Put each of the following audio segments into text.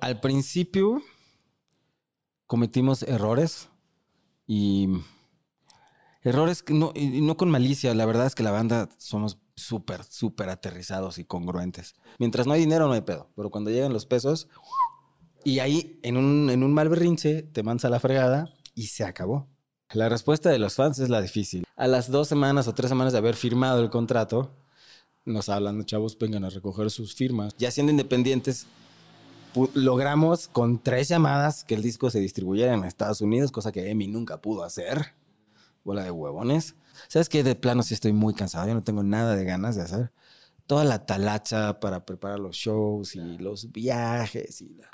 Al principio cometimos errores y errores no, con malicia. La verdad es que la banda somos súper, súper aterrizados y congruentes. Mientras no hay dinero, no hay pedo. Pero cuando llegan los pesos, y ahí en un, en un mal berrinche te mansa la fregada y se acabó. La respuesta de los fans es la difícil. A las dos semanas o tres semanas de haber firmado el contrato, nos hablan, chavos, vengan a recoger sus firmas. Ya siendo independientes, logramos con tres llamadas que el disco se distribuyera en Estados Unidos, cosa que Emi nunca pudo hacer. Bola de huevones. ¿Sabes qué? De plano sí estoy muy cansado. Yo no tengo nada de ganas de hacer toda la talacha para preparar los shows y los viajes y la...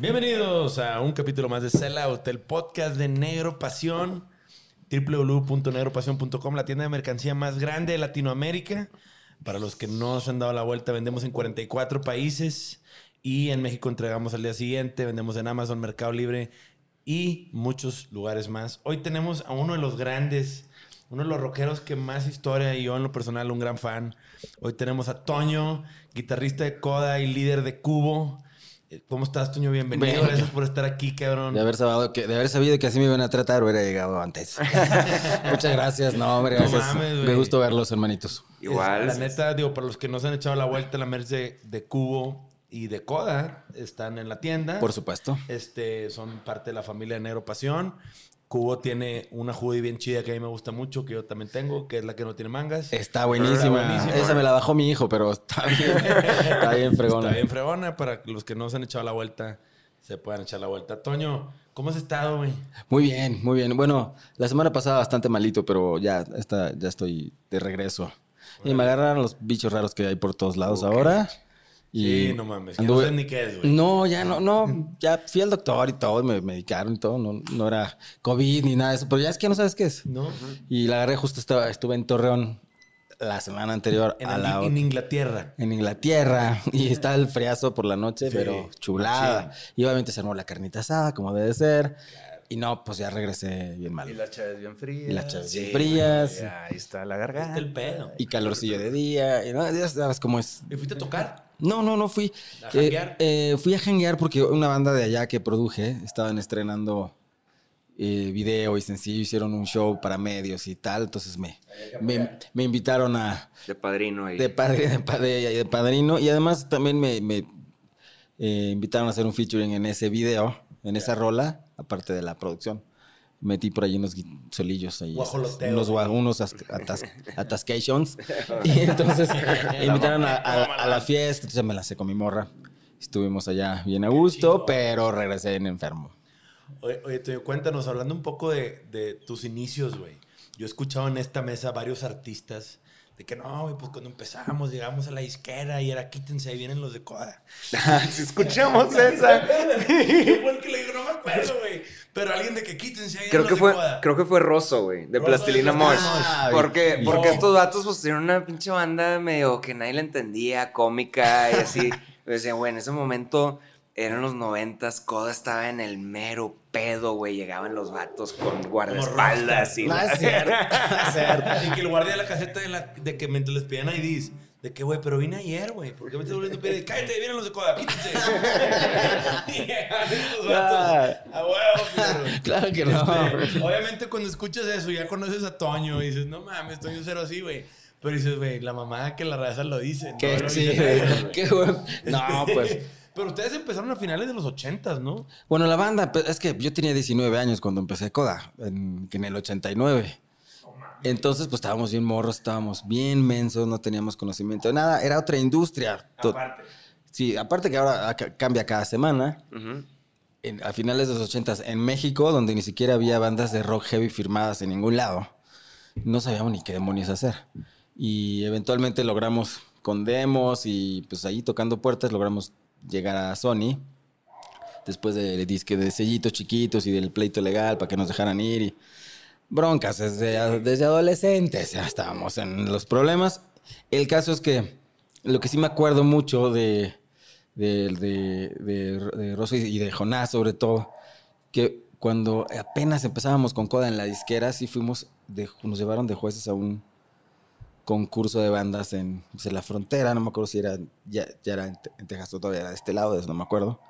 Bienvenidos a un capítulo más de Sellout, el podcast de Negro Pasión, www.negropasión.com, la tienda de mercancía más grande de Latinoamérica. Para los que no se han dado la vuelta, vendemos en 44 países y en México entregamos al día siguiente, vendemos en Amazon, Mercado Libre y muchos lugares más. Hoy tenemos a uno de los grandes, uno de los rockeros que más historia y yo en lo personal un gran fan. Hoy tenemos a Toño, guitarrista de Coda y líder de Cubo. Eh, ¿Cómo estás, Toño? Bienvenido. Bien. Gracias por estar aquí, cabrón. De haber, sabido que, de haber sabido que así me iban a tratar, hubiera llegado antes. Muchas gracias. No, hombre, No gracias. mames, me gustó verlos, hermanitos. Igual. La neta, digo, para los que no se han echado la vuelta, la merch de, de Cubo y de Coda están en la tienda. Por supuesto. Este, son parte de la familia de Negro Pasión. Cubo tiene una hoodie bien chida que a mí me gusta mucho, que yo también tengo, que es la que no tiene mangas. Está buenísima. Esa me la bajó mi hijo, pero está bien. está bien fregona. Está bien fregona. Para los que no se han echado la vuelta, se puedan echar la vuelta. Toño, ¿cómo has estado, güey? Muy bien, muy bien. Bueno, la semana pasada bastante malito, pero ya, está, ya estoy de regreso. Y me agarraron los bichos raros que hay por todos lados ahora. Y Sí, no mames. que anduve- No sé ni qué es, güey. No, ya no, no, ya fui al doctor y todo, me medicaron y todo, no, no era COVID ni nada de eso, pero ya es que no sabes qué es. ¿No? Y la agarré justo, estaba, estuve en Torreón la semana anterior En, a la en Inglaterra. en Inglaterra y está el friazo por la noche, Sí, pero chulada. Y obviamente se armó la carnita asada, como debe ser. Y no, pues ya regresé bien mal. Y las chaves bien frías. Y las chaves bien Sí, frías. güey, Ahí está la garganta. el pedo. Y calorcillo de día. Y no, ya sabes cómo es. ¿Y fuiste a tocar? No, no, no fui. ¿A Eh, janguear? eh, fui a janguear porque una banda de allá que produje estaban estrenando eh, video y sencillo, hicieron un show para medios y tal. Entonces me, me, me invitaron a, De padrino ahí. de, padre, de, padre- de padrino. Y además también me, me, eh, invitaron a hacer un featuring en ese video, en esa rola, aparte de la producción. Metí por ahí unos solillos ahí. Guajoloteo. Unos, unos as- atas- atascations. Y entonces me invitaron a, a- a la fiesta. Entonces me la sé con mi morra. Estuvimos allá bien a gusto, pero regresé en enfermo. Oye, oye, cuéntanos, hablando un poco de, de tus inicios, güey. Yo he escuchado en esta mesa varios artistas de que no, güey, pues cuando empezamos llegamos a la disquera y era quítense, ahí vienen los de Coda. si escuchamos esa. ¿Quién fue el que le dijo? No me acuerdo, güey. Pero alguien de que quítense, ahí Creo que los fue, de Coda. creo que fue Rosso, güey, de Rosso Plastilina de Mosh. Porque, porque no. estos vatos pues tenían una pinche banda medio que nadie le entendía, cómica y así. Yo decía, güey, en ese momento eran los noventas, Coda estaba en el mero pedo, güey. Llegaban los vatos con guardaespaldas y... No, es cierto, es cierto. Así que el guardia de la caseta de, la, de que mientras les pedían IDs, de que, güey, pero vine ayer, güey. ¿Por qué me estás volviendo a pedir? Cállate, vienen los de Coda, quítense. y estos vatos. A huevo, Claro que no. Este, obviamente cuando escuchas eso, ya conoces a Toño y dices, no mames, Toño cero así, güey. Pero dices, güey, la mamá que la raza lo dice. ¿no? Qué Lo sí, qué bueno. No, pues. Pero ustedes empezaron a finales de los ochentas, ¿no? Bueno, la banda, pues, es que yo tenía 19 años cuando empecé Coda, en, en el 89. Entonces, pues estábamos bien morros, estábamos bien mensos, no teníamos conocimiento de nada. Era otra industria. Aparte. Sí, aparte que ahora ca- cambia cada semana. En- a finales de los 80 en México, donde ni siquiera había bandas de rock heavy firmadas en ningún lado, no sabíamos ni qué demonios hacer. Y eventualmente logramos con demos y pues ahí tocando puertas logramos llegar a Sony. Después de disque de sellitos chiquitos y del pleito legal para que nos dejaran ir y broncas desde, adolescentes ya estábamos en los problemas. El caso es que lo que sí me acuerdo mucho de, de, de, de, Rosso y- de Jonás sobre todo, que cuando apenas empezábamos con Coda en la disquera, sí fuimos, nos llevaron de jueces a un concurso de bandas en, pues, en la frontera, no me acuerdo si era, ya, ya era en, Te- en Texas o todavía era de este lado, de eso no me acuerdo,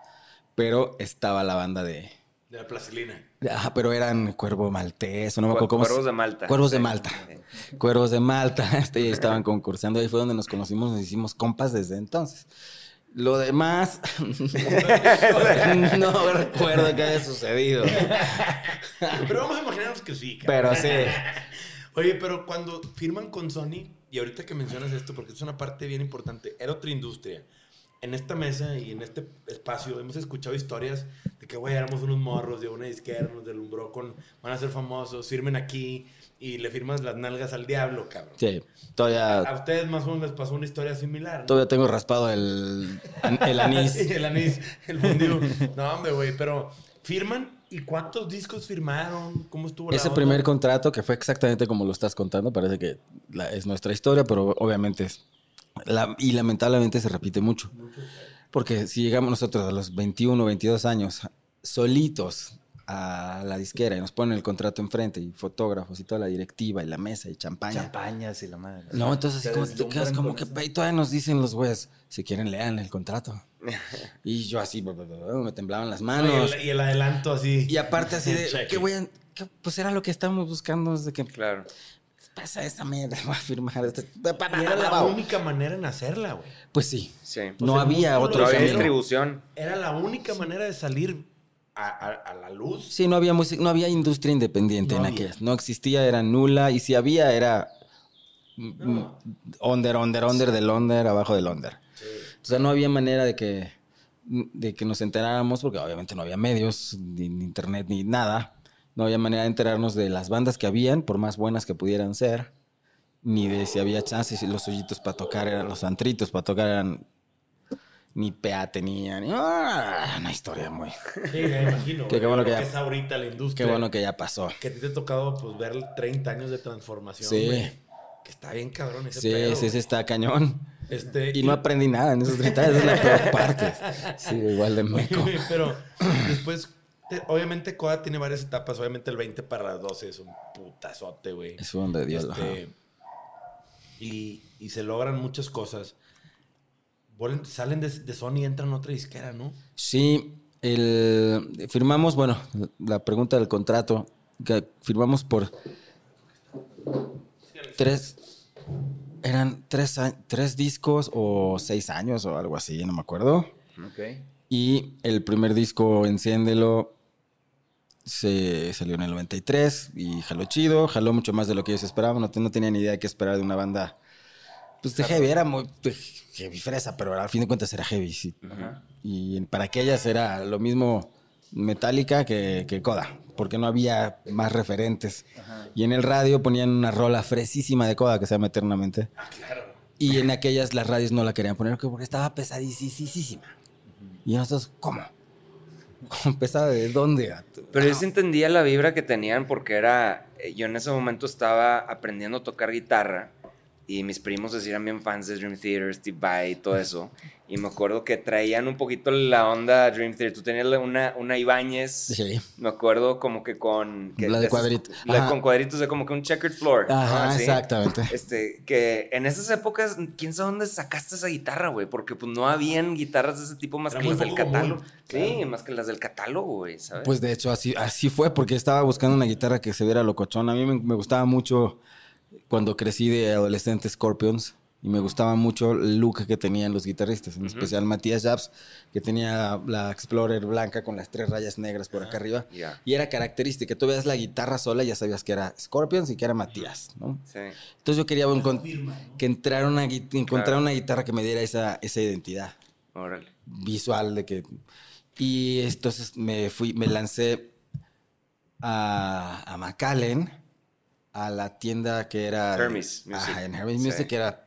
pero estaba la banda de... De la plastilina. Ajá, pero eran Cuervo Maltés, o no me Cu- acuerdo cómo se- Cuervos de Malta. Cuervos de. Malta. Sí. Cuervos de Malta, este, y estaban concursando. Ahí fue donde nos conocimos, nos hicimos compas desde entonces. Lo demás, no recuerdo que haya sucedido. Pero vamos a imaginarnos que sí. cabrón. Pero sí. Oye, pero cuando firman con Sony, y ahorita que mencionas esto, porque es una parte bien importante, era otra industria. En esta mesa y en este espacio hemos escuchado historias de que, güey, éramos unos morros de una disquera, nos delumbró con, van a ser famosos, firmen aquí y le firmas las nalgas al diablo, cabrón. Sí, todavía, A ustedes más o menos les pasó una historia similar. ¿no? todavía tengo raspado el, el anís. el anís, el fundido. No, hombre, güey, pero firman y cuántos discos firmaron, cómo estuvo Ese primer contrato, que fue exactamente como lo estás contando, parece que la- es nuestra historia, pero obviamente es. la- y lamentablemente se repite mucho. Porque si llegamos nosotros a los 21, 22 años, solitos a la disquera y nos ponen el contrato enfrente y fotógrafos y toda la directiva y la mesa y champaña. Champañas y la madre. No, entonces así como te quedas como que y todavía nos dicen los güeyes, si quieren lean el contrato. Y yo así, me temblaban las No, manos. y, el, y el adelanto así. Y aparte así de. ¿qué voy a...? qué- Pues era lo que estábamos buscando desde que Claro. pasa esa mierda, voy a firmar este... Y era la única manera en hacerla, güey. Pues sí, Sí. no había otro No había distribución. Era la única manera de salir a, a- a la luz. Sí, no había música, no había industria independiente No en había. aquellas. No existía, era nula. Y si había, era No. under, under, under del under, abajo del under. O sea, no había manera de que, de que nos enteráramos, porque obviamente no había medios, ni, ni internet, ni nada. No había manera de enterarnos de las bandas que habían, por más buenas que pudieran ser, ni de si había chances, si los hoyitos para tocar eran, los antritos para tocar eran, ni PA tenían. ni- ¡Ah! una historia muy... Sí, me imagino. Qué güey, bueno que ya- es ahorita la Qué industria. bueno que ya pasó. Que a ti te ha tocado pues, ver 30 años de transformación. Sí. güey. Que está bien cabrón ese Sí, pedo, sí, sí, está cañón. Este, Y no aprendí nada en esos 30 años, es la peor parte. Sí, igual de meco. Pero después, te- obviamente, Coda tiene varias etapas. Obviamente, el 20 para las 12 es un putazote, güey. Es un de Dios. Este, y, y se logran muchas cosas. Vuelven- salen de, de Sony y entran a otra disquera, ¿no? Sí, el, firmamos, bueno, la pregunta del contrato, que firmamos por tres, eran tres, tres discos o seis años o algo así, no me acuerdo. Ok. Y el primer disco, Enciéndelo, se salió en el 93 y jaló chido, jaló mucho más de lo que ellos esperaban. No, no tenía ni idea de qué esperar de una banda. Pues de heavy, era muy heavy fresa, pero al fin de cuentas era heavy, sí. Y para aquellas era lo mismo Metallica que, que Coda, porque no había más referentes. Y en el radio ponían una rola fresísima de Coda que se llama Eternamente. Y en aquellas las radios no la querían poner porque estaba pesadísima. Y nosotros, ¿cómo? ¿Cómo pesada de dónde? gato? Pero yo sí entendía la vibra que tenían porque era. eh, Yo en ese momento estaba aprendiendo a tocar guitarra y mis primos así eran bien fans de Dream Theater, Steve Vai y todo eso. Y me acuerdo que traían un poquito la onda Dream Theater. Tú tenías una, una Ibáñez. Sí. Me acuerdo como que con. que La de esas- cuadrito. La Ajá. con cuadritos de como que un checkered floor. Ajá, ¿no? Así. exactamente. Este, que en esas épocas, quién sabe dónde sacaste esa guitarra, güey, porque pues no habían guitarras de ese tipo más Era que las del catálogo. Sí, más que las del catálogo, güey, ¿sabes? Pues de hecho, así, así fue, porque estaba buscando una guitarra que se viera locochona. A mí me, me gustaba mucho cuando crecí de adolescente Scorpions. Y me gustaba mucho el look que tenían los guitarristas, en especial Matías Jabs, que tenía la Explorer blanca con las tres rayas negras por acá arriba. Ya. Y era característica. Tú veías la guitarra sola y ya sabías que era Scorpions y que era Matías, ¿no? Sí. Entonces yo quería encon- que entrara una, encontrar Claro. una guitarra que me diera esa, esa identidad. Órale. visual de que y entonces me fui me lancé a, a McAllen a la tienda que era Hermes Music. Ajá, en Hermes Sí. Music que era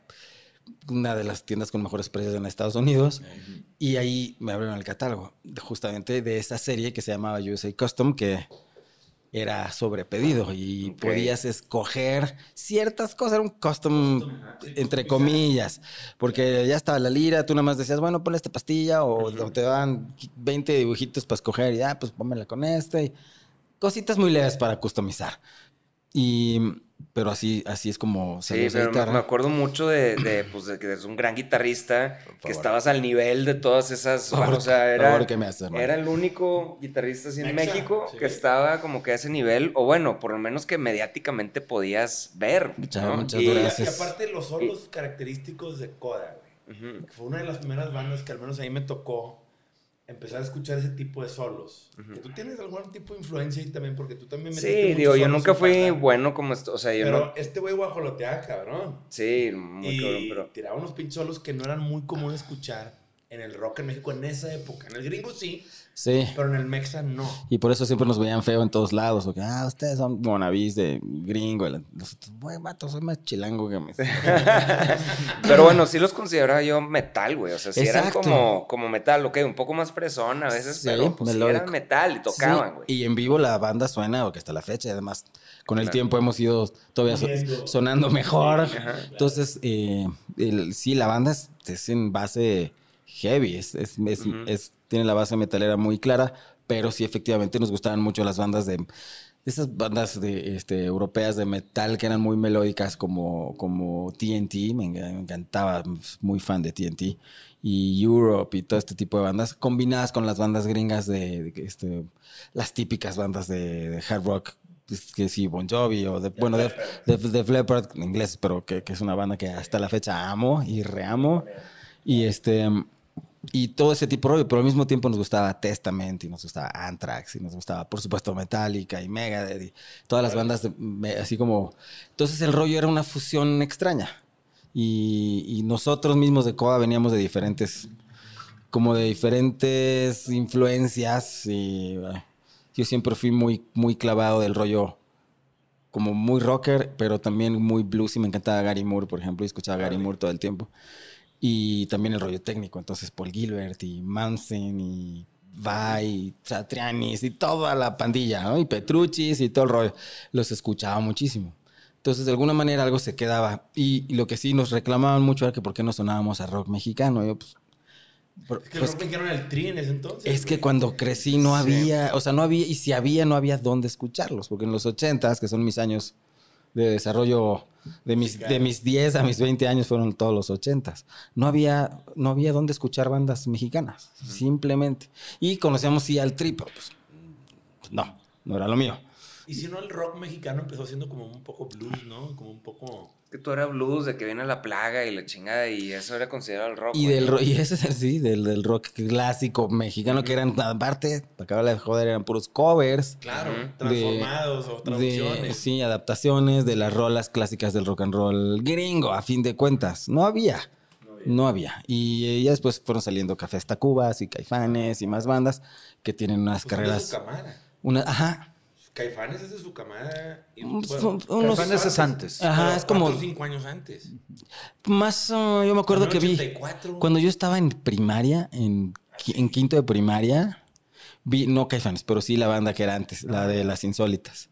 una de las tiendas con mejores precios en Estados Unidos y ahí me abrieron el catálogo de- justamente de esa serie que se llamaba USA Custom que era sobre pedido y podías escoger ciertas cosas, era un custom entre comillas, porque ya estaba la lira, tú nada más decías, bueno, ponle esta pastilla o, o te dan 20 dibujitos para escoger y ya, pues pónmela con este. y cositas muy leves para customizar. Y, pero así, así es como Sí, salió esa pero me, guitarra. me acuerdo mucho de, de, pues, de que es un gran guitarrista, que estabas al nivel de todas esas... Por o sea, era, era el único guitarrista así en Mexa, México sí. que estaba como que a ese nivel, o bueno, por lo menos que mediáticamente podías ver. Muchas- ¿no? muchas Y- Y, y aparte los solos característicos de Coda, güey. Fue una de las primeras bandas que al menos ahí me tocó empezar a escuchar ese tipo de solos. Que tú tienes algún tipo de influencia ahí también, porque tú también Sí, digo, yo nunca fui bueno como esto, o sea, yo Pero no... este güey guajoloteaba, cabrón. Sí, muy y cabrón, pero... tiraba unos pinches solos que no eran muy común escuchar en el rock en México en esa época. En el gringo sí, Sí. pero en el mexa no. Y por eso siempre nos veían feo en todos lados. O que, ah, ustedes son wannabes de gringo. Nosotros, güey, vato, soy más chilango que me. Pero bueno, sí los consideraba yo metal, güey. O sea, sí eran como, como metal, ok, un poco más fresón a veces, Sí, pero pues sí eran metal y tocaban, Sí, güey. Y en vivo la banda suena, porque hasta la fecha, y además, con el Claro. tiempo hemos ido todavía so- sonando mejor. Ajá. Entonces, eh, el- sí, la banda es, es en base heavy, es, es- es- tiene la base metalera muy clara, pero sí, efectivamente, nos gustaban mucho las bandas de. Esas bandas de, este, europeas de metal que eran muy melódicas como, como TNT, me, encantaba, muy fan de TNT, y Europe y todo este tipo de bandas, combinadas con las bandas gringas de, este, las típicas bandas de, de hard rock, pues, que sí, Bon Jovi o de, bueno, de, de, Def Leppard, en inglés, pero que, que es una banda que hasta la fecha amo y reamo. Y este y todo ese tipo de rollo, pero al mismo tiempo nos gustaba Testament y nos gustaba Anthrax y nos gustaba, por supuesto, Metallica y Megadeth y todas las bandas de- me- así como... Entonces el rollo era una fusión extraña y, y nosotros mismos de Coda veníamos de diferentes, como de diferentes influencias y eh, yo siempre fui muy, muy clavado del rollo como muy rocker, pero también muy blues y me encantaba Gary Moore, por ejemplo, y escuchaba Gary Moore todo el tiempo. Y también el rollo técnico, entonces Paul Gilbert y Manson y Vai, y Satrianis y toda la pandilla, ¿no? Y Petruchis y todo el rollo. Los escuchaba muchísimo. Entonces, de alguna manera algo se quedaba. Y, y lo que sí nos reclamaban mucho era que por qué no sonábamos a rock mexicano. Yo, pues, Es que pues, el rock era el tri en ese entonces. es que güey. cuando crecí no había, o sea, no había, y si había, no había dónde escucharlos, porque en los 80s, que son mis años de desarrollo, de mis, de mis 10 a mis 20 años fueron todos los 80s, no había, no había dónde escuchar bandas mexicanas, simplemente. Y conocíamos sí al tri, pero pues, no, no era lo mío. Y si no, el rock mexicano empezó siendo como un poco blues, ¿no? Como un poco... Que tú era blues, de que viene la plaga y la chingada, y eso era considerado el rock. Y güey. del ro- y ese es el sí, del, del rock clásico mexicano, que eran, aparte, para acabar de joder, eran puros covers. Claro, transformados o de, traducciones. sí, adaptaciones de las rolas clásicas del rock and roll gringo, a fin de cuentas. No había. No había. Y eh, ya después fueron saliendo Cafés Tacubas y Caifanes y más bandas que tienen unas Pues carreras. Una, ajá. Caifanes es de su camada. Y, Mm, bueno, son unos- Caifanes es antes. Ajá, es como- cuatro o cinco años antes. Más, uh, yo me acuerdo que vi. 84. Cuando yo estaba en primaria, en, qui- en quinto de primaria, vi, no Caifanes, pero sí la banda que era antes, la de las insólitas.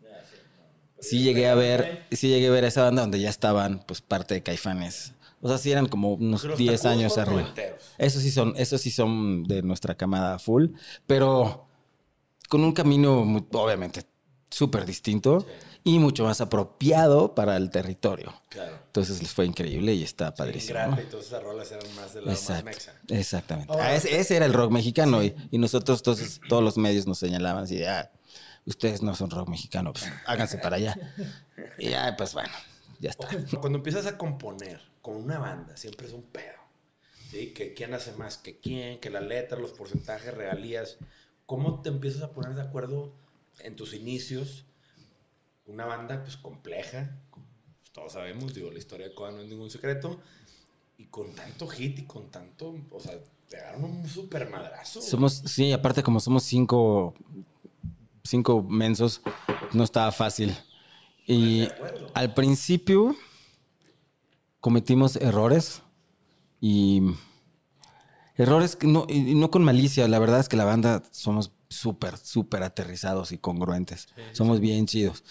Sí llegué a ver, sí llegué a ver esa banda donde ya estaban, pues, parte de Caifanes. O sea, sí eran como unos Los 10 Tacubas años fueron arriba. noventeros. Esos sí son, esos sí son de nuestra camada full, pero con un camino, muy- obviamente, súper distinto y mucho más apropiado para el territorio. Claro. Entonces les fue increíble y está padrísimo. ¿no? Ingrata y todas esas rolas eran más de la más mexa. exactamente. Ahora- Ah, ese, ese era el rock mexicano y, y nosotros entonces todos los medios nos señalaban así, ah, ustedes no son rock mexicano, pues háganse para allá. Y ya, pues bueno, ya está. Cuando empiezas a componer con una banda, siempre es un pedo. ¿Sí? Que quién hace más que quién, que la letra, los porcentajes, regalías. ¿Cómo te empiezas a poner de acuerdo en tus inicios? Una banda, pues, compleja. pues, todos sabemos, digo, la historia de Coda no es ningún secreto. Y con tanto hit y con tanto, o sea, Pegaron un super madrazo. Somos, sí, aparte como somos cinco, cinco mensos, no estaba fácil. Y al principio cometimos errores y errores que no, y no con malicia. La verdad es que la banda somos súper, súper aterrizados y congruentes. somos bien chidos.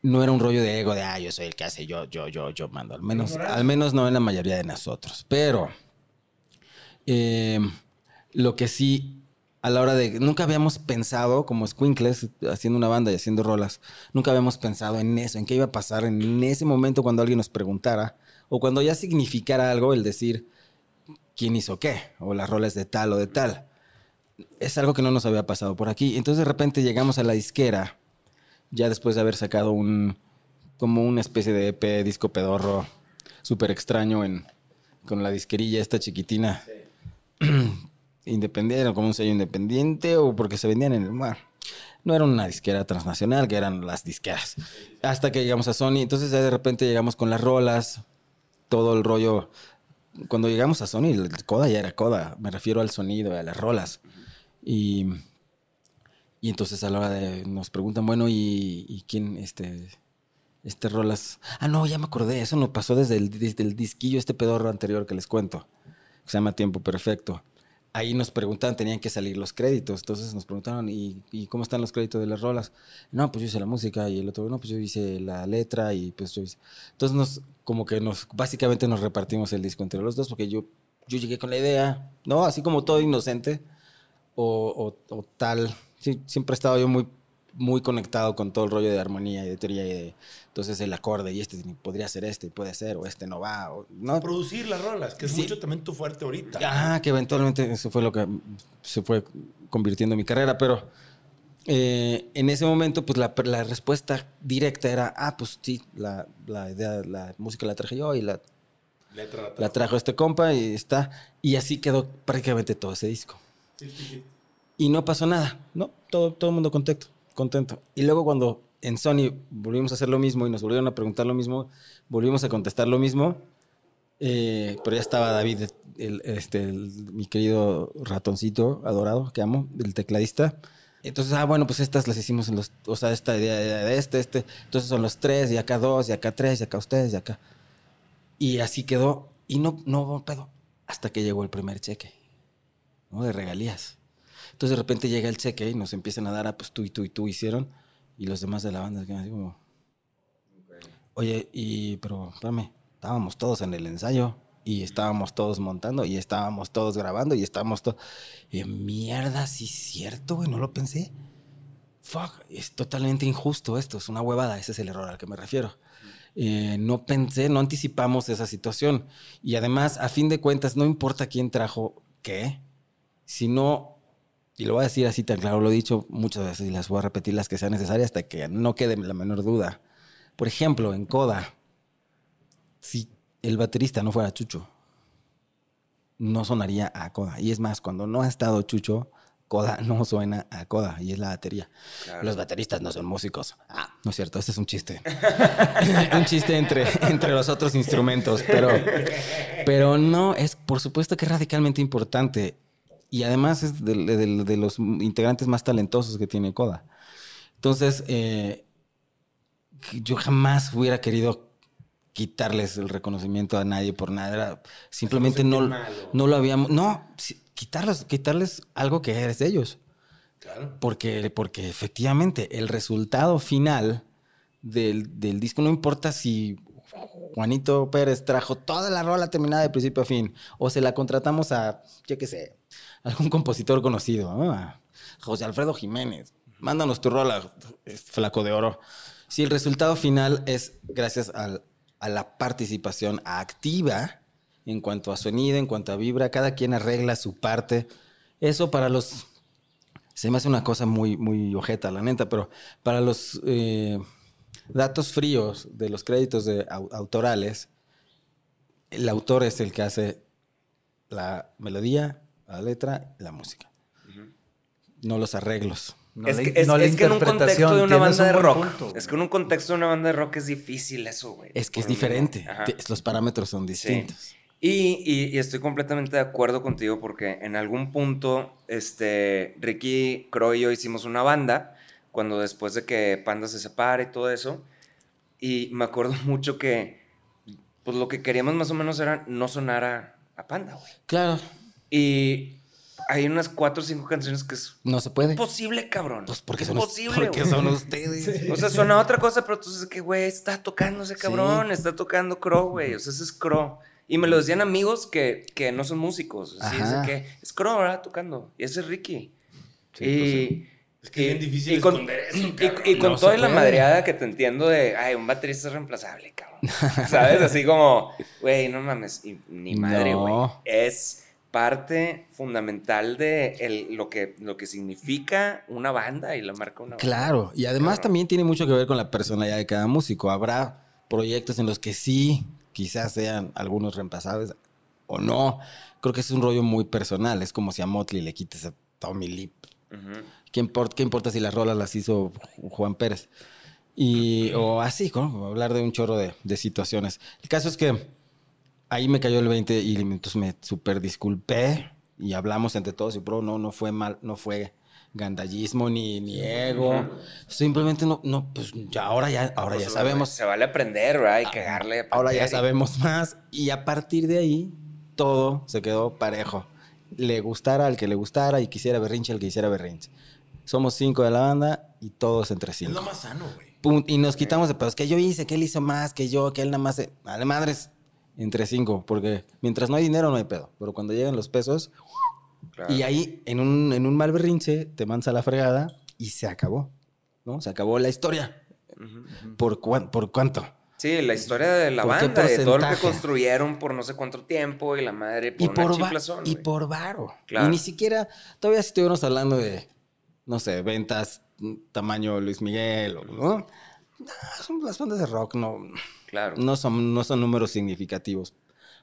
No era un rollo de ego de, ah, yo soy el que hace, yo, yo, yo, yo mando. Al menos, al menos no en la mayoría de nosotros. Pero eh, lo que sí, a la hora de. Nunca habíamos pensado, como Squinkles, haciendo una banda y haciendo rolas, nunca habíamos pensado en eso, en qué iba a pasar en ese momento cuando alguien nos preguntara, o cuando ya significara algo el decir quién hizo qué, o las rolas de tal o de tal. Es algo que no nos había pasado por aquí. Entonces de repente llegamos a la disquera, ya después de haber sacado un. como una especie de EP, disco pedorro, súper extraño en, con la disquerilla esta chiquitina. independiente, como un sello independiente o porque se vendían en el mar. No era una disquera transnacional, que eran las disqueras. Hasta que llegamos a Sony, entonces ya de repente llegamos con las rolas, todo el rollo. Cuando llegamos a Sony, el Coda ya era Coda, me refiero al sonido, a las rolas. Y, y entonces a la hora de nos preguntan, bueno, ¿y, y quién, este, este rolas? Ah, no, ya me acordé, eso nos pasó desde el, desde el disquillo, este pedorro anterior que les cuento, que se llama Tiempo Perfecto ahí nos preguntaban, tenían que salir los créditos. Entonces nos preguntaron, ¿y, cómo están los créditos de las rolas? No, pues yo hice la música y el otro, no, pues yo hice la letra y pues yo hice. Entonces nos, como que nos, básicamente nos repartimos el disco entre los dos porque yo, yo llegué con la idea, ¿no? Así como todo inocente o, o tal. Sí, siempre he estado yo muy muy conectado con todo el rollo de armonía y de teoría y de entonces el acorde y este podría ser este puede ser o este no va o no producir las rolas que es mucho también tu fuerte ahorita ah que eventualmente eso fue lo que se fue convirtiendo en mi carrera pero eh, en ese momento pues la, la, respuesta directa era ah pues sí la, la idea la música la traje yo y la Letra la, trajo. este compa y está y así quedó prácticamente todo ese disco y no pasó nada no todo todo el mundo contento contento. Y luego cuando en Sony volvimos a hacer lo mismo y nos volvieron a preguntar lo mismo, volvimos a contestar lo mismo, eh, pero ya estaba David, el, este, mi querido ratoncito adorado, que amo, el tecladista. Entonces, ah, bueno, pues estas las hicimos en los, o sea, esta idea de este, este, entonces son los tres, y acá dos, y acá tres, y acá ustedes, y acá. Y así quedó, y no, no hasta que llegó el primer cheque, ¿no? De regalías. Entonces de repente llega el cheque y nos empiezan a dar, ah, pues tú y tú y tú hicieron, y los demás de la banda quedan así como, oye, y, pero, espérame, estábamos todos en el ensayo, y estábamos todos montando, y estábamos todos grabando, y estábamos todos, y mierda, sí es cierto, güey, no lo pensé. Fuck, es totalmente injusto esto, es una huevada, ese es el error al que me refiero. Eh, no pensé, no anticipamos esa situación. Y además, a fin de cuentas, no importa quién trajo qué, sino y lo voy a decir así tan claro, lo he dicho muchas veces y las voy a repetir las que sean necesarias hasta que no quede la menor duda. Por ejemplo, en Coda, si el baterista no fuera Chucho, no sonaría a Coda. Y es más, cuando no ha estado Chucho, Coda no suena a Coda y es la batería. Los bateristas no son músicos. Ah, no es cierto, este es un chiste. un chiste entre, entre los otros instrumentos, pero, pero no, es por supuesto que es radicalmente importante y además es de, los integrantes más talentosos que tiene Coda. Entonces, eh, yo jamás hubiera querido quitarles el reconocimiento a nadie por nada. simplemente no, no lo habíamos. No, quitarles, quitarles algo que es de ellos. Claro. Porque, porque efectivamente el resultado final del, del disco no importa si Juanito Pérez trajo toda la rola terminada de principio a fin o se la contratamos a, yo qué sé, algún compositor conocido, José Alfredo Jiménez, mándanos tu rola, flaco de oro. Si el resultado final es gracias a la participación activa en cuanto a sonido, en cuanto a vibra, cada quien arregla su parte. Eso para los... Se me hace una cosa muy, muy ojeta, la neta, pero para los eh, datos fríos de los créditos de autorales, el autor es el que hace la melodía, la letra, la música. No los arreglos. es, que, es, que, en un contexto de una banda de rock. es que en un contexto de una banda de rock es difícil eso, güey. Es que es diferente. Los parámetros son distintos. Y, y- y estoy completamente de acuerdo contigo porque en algún punto, este, Ricky, Crow y yo hicimos una banda cuando después de que Panda se separa y todo eso. Y me acuerdo mucho que, pues lo que queríamos más o menos era no sonar a, a Panda, güey. Claro, Y hay unas cuatro o cinco canciones que es no se puede. imposible, cabrón. Pues porque es son, imposible, porque güey. son ustedes. O sea, suena otra cosa, pero tú dices que, güey, está tocando ese cabrón, está tocando Crow, güey. O sea, ese es Crow. Y me lo decían amigos que, que no son músicos. Así es que es Crow, ¿verdad? Tocando. Y ese es Ricky. Sí, y, Es que es bien difícil y con, esconder eso, y- cabrón. y con No toda la madreada que te entiendo de, ay, un baterista es reemplazable, cabrón. ¿Sabes? Así como, güey, no mames, y- ni madre, güey. No. Es parte fundamental de el- lo, que, lo que significa una banda y la marca una banda. Claro, y además también tiene mucho que ver con la personalidad de cada músico. Habrá proyectos en los que sí, quizás sean algunos reemplazables o no. Creo que es un rollo muy personal. Es como si a Motley le quites a Tommy Lee. Ujú. ¿Qué, import- qué importa si las rolas las hizo Ju- Juan Pérez? Y, o así, ¿no? Hablar de un chorro de, de situaciones. El caso es que ahí me cayó el 20 y entonces me súper disculpé y hablamos entre todos y, bro, no, no fue mal, no fue gandallismo ni, ni ego. Simplemente no, no, pues ya ahora ya, ahora ya Pues, sabemos. Se vale aprender, ¿verdad? Y cagarle. Ahora ya y- sabemos más y a partir de ahí todo se quedó parejo. Le gustara al que le gustara y quisiera berrinche al que quisiera berrinche. Somos cinco de la banda y todos entre Es cinco. lo más sano, güey. Pum, y nos quitamos de pedos. Que yo hice, que él hizo más, que yo, que él nada más. se- Vale, madres. Entre cinco, porque mientras no hay dinero no hay pedo. Pero cuando llegan los pesos, Claro. y ahí en un, en un mal berrinche te mandas a la fregada y se acabó. ¿No? Se acabó la historia. ¿Por, cuán- ¿por cuánto? Sí, la historia de la ¿Por qué banda, de todo lo que construyeron por no sé cuánto tiempo y la madre por Y una por, chiflazón, y por varo. Claro. Y ni siquiera, todavía si estuviéramos hablando de, no sé, ventas mm, tamaño Luis Miguel, o- ¿no? No, son las bandas de rock, no, Claro. no, son, no son números significativos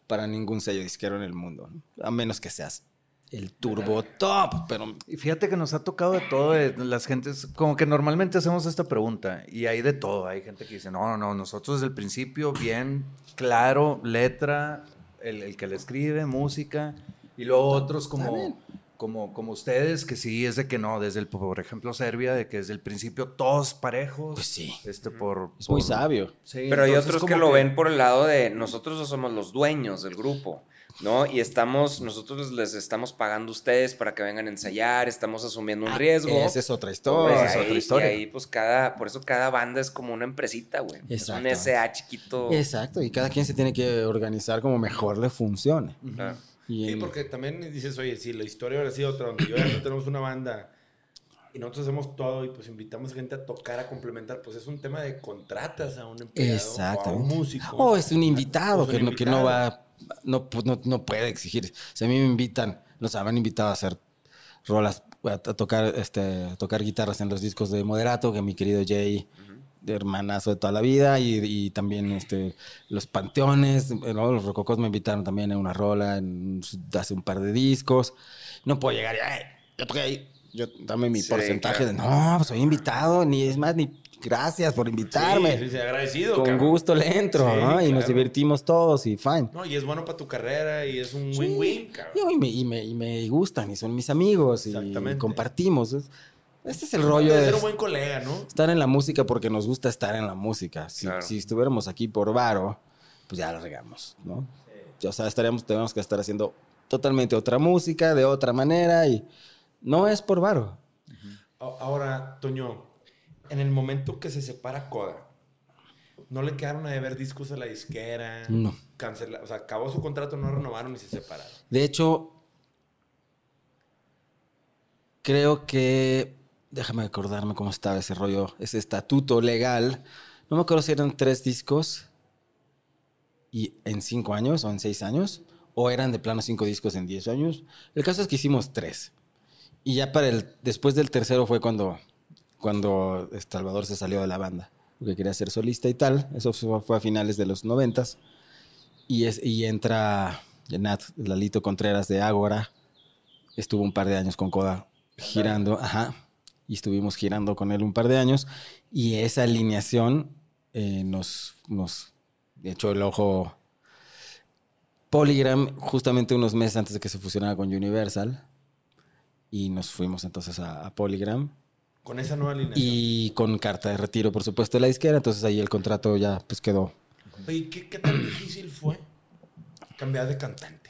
para ningún sello disquero en el mundo. ¿no? A menos que seas el turbo top, pero Y fíjate que nos ha tocado de todo, de las gentes, como que normalmente hacemos esta pregunta y hay de todo. Hay gente que dice, no, no, no, nosotros desde el principio, bien claro, letra, el, el que le escribe, música, y luego otros como, como, como ustedes, que sí es de que no, desde el, por ejemplo, Serbia, de que desde el principio todos parejos. Pues sí. Este, por, es muy por- sabio. Sí, Pero hay otros que lo ven por el lado de nosotros no somos los dueños del grupo, ¿no? Y estamos, nosotros les estamos pagando a ustedes para que vengan a ensayar, estamos asumiendo un Ah, riesgo. Esa es otra Pues, historia. Esa es otra historia. Y ahí, pues, cada, por eso cada banda es como una empresita, güey. Es un. SA chiquito. Exacto, y cada quien se tiene que organizar como mejor le funcione. Claro. Y Sí, porque también dices, oye, si la historia hubiera sido otra, donde yo ya no tenemos una banda y nosotros hacemos todo y pues invitamos gente a tocar, a complementar, pues es un tema de contratas a un empleado o a un músico. O es un invitado O es un que, no, que va, no, pu- no, no puede exigir. Si a mí me invitan, nos han invitado a hacer rolas, a, tocar, este, a tocar guitarras en los discos de Moderato, que mi querido Jay, hermanazo de toda la vida, y, y también este, los Panteones, ¿no? los Rococos me invitaron también a una rola en- hace un par de discos. No puedo llegar y, "Ay, yo toqué ahí, yo, dame mi Sí, porcentaje claro. de, no, pues soy invitado, ni es más, ni gracias por invitarme. Sí, sí, sí, agradecido. Con cabrón. gusto le entro, Sí, ¿no? Y nos claro. divertimos todos y fine. No, y es bueno para tu carrera y es un win-win, cabrón. Y, me, y, me, y me gustan y son mis amigos y compartimos. Es- Este es el rollo de ser un buen colega, ¿no? estar en la música porque nos gusta estar en la música. Si, Claro. si estuviéramos aquí por varo, pues ya lo regamos, ¿no? O sea, estaríamos, tenemos que estar haciendo totalmente otra música, de otra manera y no es por varo. Ahora, Toño, en el momento que se separa Coda, ¿no le quedaron a deber discos a la disquera? No. Cancela, o sea, acabó su contrato, no renovaron y se separaron. De hecho, creo que. Déjame acordarme cómo estaba ese rollo, ese estatuto legal. No me acuerdo si eran tres discos y en cinco años o en seis años, o eran de plano cinco discos en diez años. El caso es que hicimos tres. Y ya para el. Después del tercero fue cuando, cuando Salvador se salió de la banda, porque quería ser solista y tal. Eso fue a finales de los noventas. Y, es, y entra Nat Lalito Contreras de Ágora. Estuvo un par de años con Coda girando, ajá. Y estuvimos girando con él un par de años. Y esa alineación eh, nos, nos echó el ojo Polygram, justamente unos meses antes de que se fusionara con Universal. Y nos fuimos entonces a, a Polygram. Con esa nueva línea. Y con carta de retiro, por supuesto, de la disquera. Entonces ahí el contrato ya pues quedó. Oye, ¿qué, qué tan difícil fue cambiar de cantante?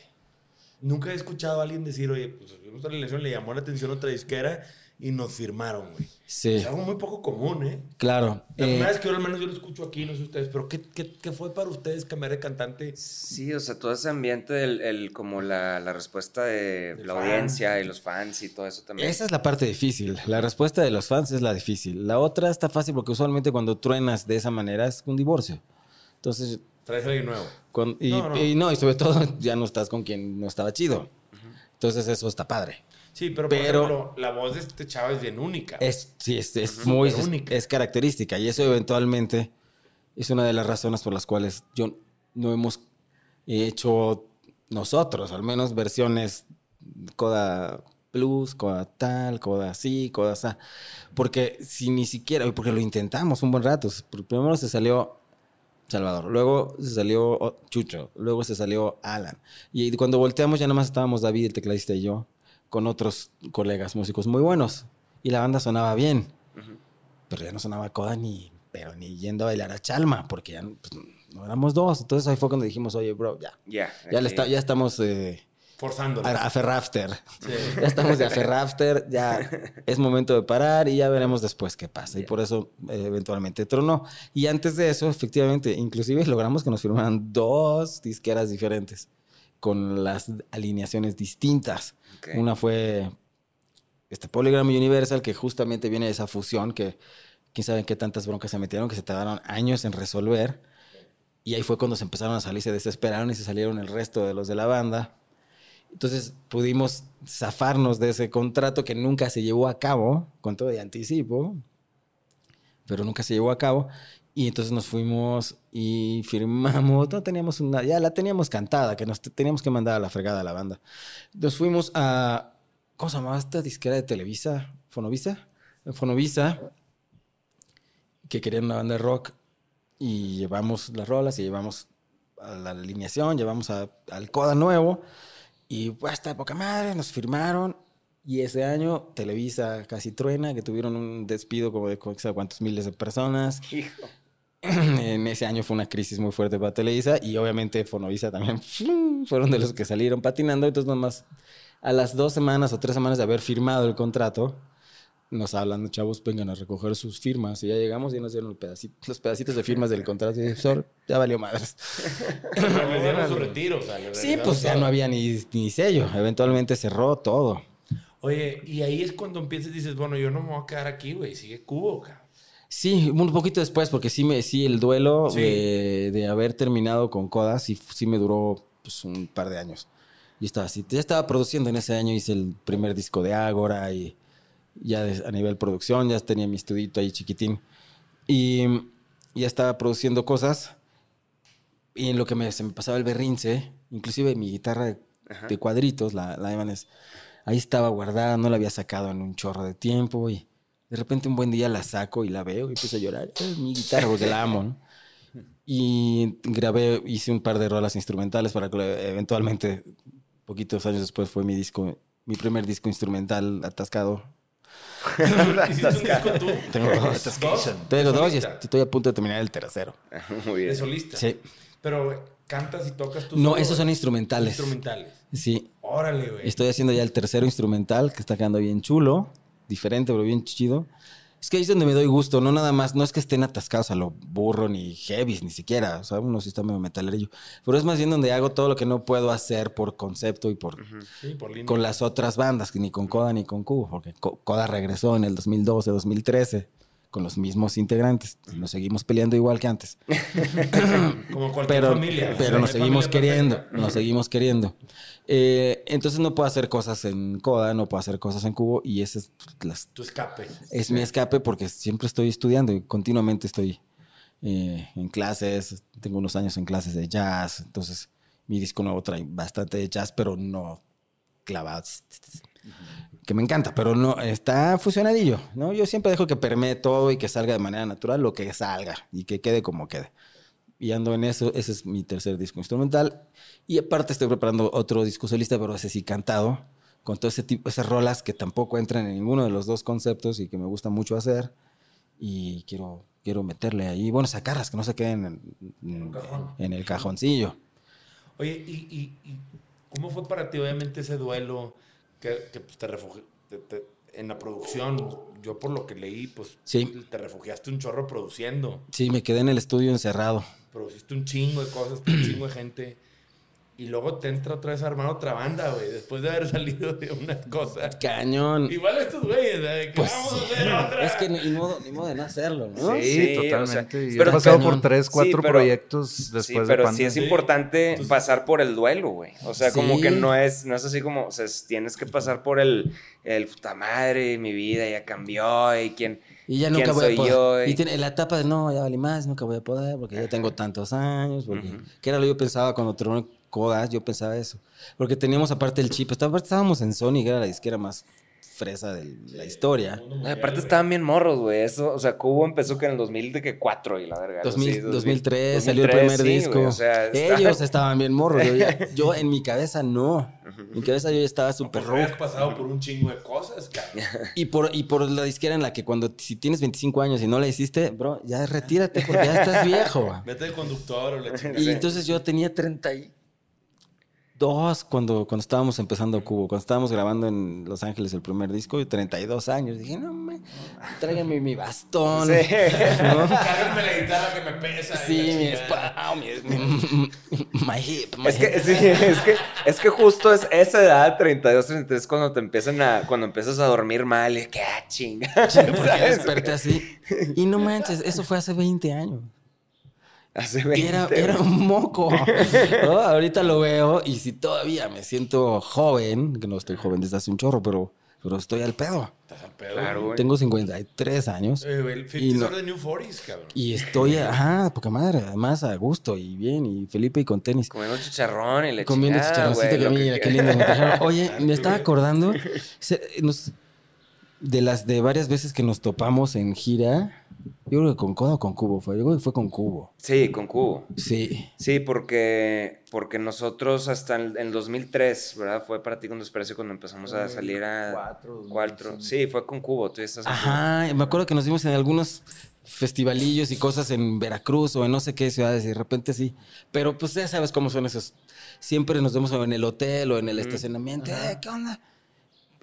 Nunca he escuchado a alguien decir, oye, pues otra relación le llamó la atención otra disquera y nos firmaron, güey. Sí, Es algo muy poco común, ¿eh? claro. La Eh, primera vez que yo al menos yo lo escucho aquí, no sé ustedes, pero ¿qué, qué, qué fue para ustedes cambiar de cantante? Sí, o sea, todo ese ambiente, el, el- como la, la respuesta de Del la fan. audiencia y los fans y todo eso también. Esa es la parte difícil. La respuesta de los fans es la difícil. La otra está fácil porque usualmente cuando truenas de esa manera es un divorcio. Entonces, Traes a alguien nuevo. cuan- y, No, no. y no, y sobre todo ya no estás con quien no estaba chido. Entonces eso está padre. Sí, pero por Pero- ejemplo, la voz de este chavo es bien única. Es, sí, es, muy única. es característica y eso eventualmente es una de las razones por las cuales yo no hemos hecho nosotros, al menos versiones Coda Plus, Coda tal, Coda así, Coda así. Porque si ni siquiera, porque lo intentamos un buen rato. Primero se salió Salvador, luego se salió oh, Chucho, luego se salió Alan. Y cuando volteamos ya nomás estábamos David, el tecladista y yo, con otros colegas músicos muy buenos. Y la banda sonaba bien. Pero ya no sonaba Coda ni, pero ni yendo a bailar a Chalma, porque ya pues, no éramos dos. Entonces ahí fue cuando dijimos, oye, bro, ya. Ya. Ya, le aquí. está, ya estamos eh, Forzándolo. a, Ferrafter. Sí. Ya estamos de a Ferrafter, ya es momento de parar y ya veremos después qué pasa. Y por eso eh, eventualmente tronó. Y antes de eso, efectivamente, inclusive logramos que nos firmaran dos disqueras diferentes con las alineaciones distintas. Una fue este Polygram Universal, que justamente viene de esa fusión que quién sabe en qué tantas broncas se metieron, que se tardaron años en resolver. Y ahí fue cuando se empezaron a salir, se desesperaron y se salieron el resto de los de la banda. Entonces pudimos zafarnos de ese contrato que nunca se llevó a cabo, con todo de anticipo, pero nunca se llevó a cabo. Y entonces nos fuimos y firmamos, no teníamos una, ya la teníamos cantada, que nos te- teníamos que mandar a la fregada a la banda. Nos fuimos a, ¿cómo se llamaba esta disquera de Televisa? ¿Fonovisa? Fonovisa, que querían una banda de rock y llevamos las rolas y llevamos a la alineación, llevamos a- al Coda nuevo y pues hasta poca madre nos firmaron y ese año Televisa casi truena, que tuvieron un despido como de cuántos miles de personas. Hijo. En ese año fue una crisis muy fuerte para Televisa y obviamente Fonovisa también fueron de los que salieron patinando. Entonces, nomás a las dos semanas o tres semanas de haber firmado el contrato, nos hablan, chavos, vengan a recoger sus firmas. Y ya llegamos y nos dieron el pedacito- los pedacitos de firmas del contrato. Y dije, "Sorry, ya valió madres. Le dieron su retiro. o sea, le Sí, pues ya todo. no había ni, ni sello. Eventualmente cerró todo. Oye, y ahí es cuando empiezas y dices, bueno, yo no me voy a quedar aquí, güey. Sigue Cubo, cabrón. Sí, un poquito después, porque sí, me, sí el duelo Sí. De, de haber terminado con Coda sí, sí me duró pues, un par de años. Y estaba así. Ya estaba produciendo en ese año, hice el primer disco de Ágora y ya de- a nivel producción, ya tenía mi estudito ahí chiquitín. Y ya estaba produciendo cosas. Y en lo que me, se me pasaba el berrinche, inclusive mi guitarra de cuadritos, la, la Ibanez, ahí estaba guardada, no la había sacado en un chorro de tiempo y de repente un buen día la saco y la veo y empiezo a llorar. Es mi guitarra porque la amo, ¿no? Y grabé, hice un par de rolas instrumentales para que eventualmente, poquitos años después, fue mi disco, mi primer disco instrumental atascado. Hiciste un disco tú. Tengo dos. ¿Dos? Tengo ¿De dos y estoy a punto de terminar el tercero. Muy De bien. solista. Sí. Pero güey, cantas y tocas tú No, solo, esos son güey. instrumentales. Instrumentales. Sí. Órale, güey. Estoy haciendo ya el tercero instrumental que está quedando bien chulo, diferente, pero bien chido. Es que ahí es donde me doy gusto, no nada más, no es que estén atascados a lo burro ni heavy, ni siquiera, o sea, uno sí está medio metalerillo, pero es más bien donde hago todo lo que no puedo hacer por concepto y por Sí, por línea. con las otras bandas, que ni con Coda ni con Cubo, porque Co- Coda regresó en el 2012, 2013 con los mismos integrantes, nos seguimos peleando igual que antes. Como cualquier pero, familia. pero No nos seguimos queriendo, nos seguimos queriendo. Eh, entonces no puedo hacer cosas en Coda, no puedo hacer cosas en Cubo y ese es, las- Tu escape. es mi escape porque siempre estoy estudiando y continuamente estoy eh, en clases, tengo unos años en clases de jazz, entonces mi disco nuevo trae bastante de jazz, pero no clavados. Que me encanta, pero no está fusionadillo, ¿no? Yo siempre dejo que permee todo y que salga de manera natural lo que salga y que quede como quede. y ando en eso. Ese es mi tercer disco instrumental. Y aparte estoy preparando otro disco solista, pero ese sí cantado, con todo ese tipo, esas rolas que tampoco entran en ninguno de los dos conceptos y que me gusta mucho hacer. Y quiero, quiero meterle ahí, bueno, sacarlas, que no se queden en, en- en el cajoncillo. Oye, ¿y, y- y cómo fue para ti, obviamente, ese duelo que, que, pues, te refugiaste en la producción? Yo, por lo que leí, pues Sí. te refugiaste un chorro produciendo. Sí, me quedé en el estudio encerrado. Produciste un chingo de cosas, un chingo de gente. Y luego te entra otra vez a armar otra banda, güey, después de haber salido de una cosa. Cañón. Igual estos güeyes, ¿eh? Pues vamos a hacer otra. Es que ni modo, ni modo de no hacerlo, ¿no? Sí, Sí, o sea, totalmente. y pero he pasado cañón. por tres, cuatro Sí, pero- proyectos después Sí, de pero sí es Sí. importante Pues- pasar por el duelo, güey. O sea, como que no es, no es así como, o sea, es- tienes que pasar por el, el puta madre, mi vida ya cambió y quién. Y ya ¿Quién nunca voy soy a poder. yo? Y tiene la etapa de no, ya valí más, nunca voy a poder porque ya tengo tantos años. Porque, Ujú. Que era lo que yo pensaba cuando terminé Codas, yo pensaba eso. Porque teníamos aparte el chip, estábamos en Sony, que era la disquera más fresa de la historia. Ay, aparte estaban bien morros, güey. Eso, o sea, Cubo empezó que en el 2004 y la verga. algo 2000, así, 2003, 2003, salió el primer sí, disco. güey, o sea, está- Ellos estaban bien morros. Yo, ya- yo en mi cabeza no. En mi cabeza yo ya estaba súper rock. pasado por un chingo de cosas, cabrón. Y por, y por la disquera en la que cuando si tienes 25 años y no la hiciste, bro, ya retírate porque ya estás viejo. Vete de conductor o la chingada. Y entonces yo tenía 32 cuando, cuando estábamos empezando Cubo, cuando estábamos grabando en Los Ángeles el primer disco, y 32 años. Dije, no, me, tráigame mi bastón. Sí. ¿no? Cárgame la guitarra que me pesa. Sí, mi chingada. espalda, mi, mi- my hip, my Es que, sí, es que, es que justo es esa edad, 32, 33, cuando te empiezan a, cuando empiezas a dormir mal, y que ah, chinga. Porque desperté así. Y no manches, eso fue hace 20 años. Hace Y 20, era, era un moco. ¿no? Ahorita lo veo y si todavía me siento joven, que no estoy joven desde hace un chorro, pero, pero estoy al pedo. Estás al pedo. Claro, güey. Tengo 53 años Eh, el 50 Y no- the new 40s, cabrón. y estoy, ajá, poca madre, además a gusto y bien, y Felipe y con tenis. Comiendo chicharrón y le Comiendo chicharroncito que mira, qué lindo. me. Oye, me estaba acordando se- nos- de las de varias veces que nos topamos en gira. Yo creo que con Coda o con Cubo fue. Yo creo que fue con Cubo. Sí, con Cubo. Sí. Sí, porque, porque nosotros hasta en en 2003, ¿verdad? Fue para ti con desprecio cuando empezamos a salir a... Cuatro, Cuatro. Sí, fue con Cubo. Tú ya estás. Ajá, me acuerdo que nos vimos en algunos festivalillos y cosas en Veracruz o en no sé qué ciudades y de repente sí. Pero pues ya sabes cómo son esos. Siempre nos vemos en el hotel o en el estacionamiento. "Eh, ¿Qué onda?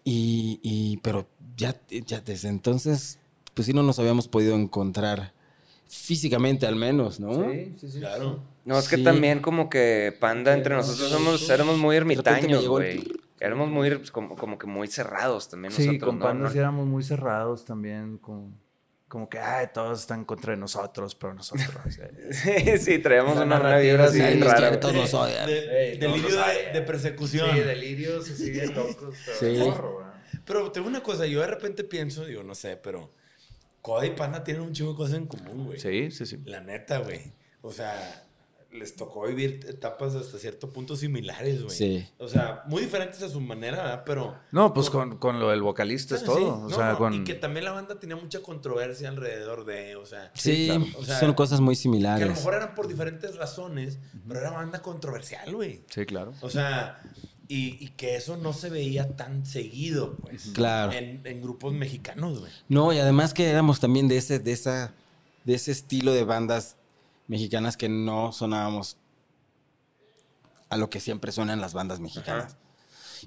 Y, y- pero ya, ya desde entonces, pues sí no nos habíamos podido encontrar físicamente al menos, ¿no? Sí, sí, sí. Claro. No, es que Sí. también como que Panda entre nosotros somos, éramos muy ermitaños, el- güey. Éramos muy, pues, como, como que muy cerrados también Sí, nosotros, con ¿no? Panda No- sí éramos muy cerrados también, como, como que, ay, todos están en contra de nosotros, pero nosotros... eh". Sí, sí, traíamos La una, vibra sí, así rara. güey. todos nos odian. De- delirio de, de persecución. Sí, delirios así bien locos, pero Sí. de ¿verdad? Pero tengo una cosa, yo de repente pienso, digo, no sé, pero Coda y Panda tienen un chingo de cosas en común, güey. Sí, sí, sí. La neta, güey. O sea, les tocó vivir etapas hasta cierto punto similares, güey. Sí. O sea, muy diferentes a su manera, ¿verdad? Pero... No, pues con, con lo del vocalista es todo. sí. O No, sea, no, con... Y que también la banda tenía mucha controversia alrededor de, o sea... Sí, claro. O sea, son cosas muy Que a lo similares. mejor eran por diferentes razones, pero era banda controversial, güey. Sí, claro. O sea, y, y que eso no se veía tan seguido, pues. Claro. En, en grupos mexicanos, güey. No, y además que éramos también de ese, de esa, de ese estilo de bandas mexicanas que no sonábamos a lo que siempre suenan las bandas mexicanas.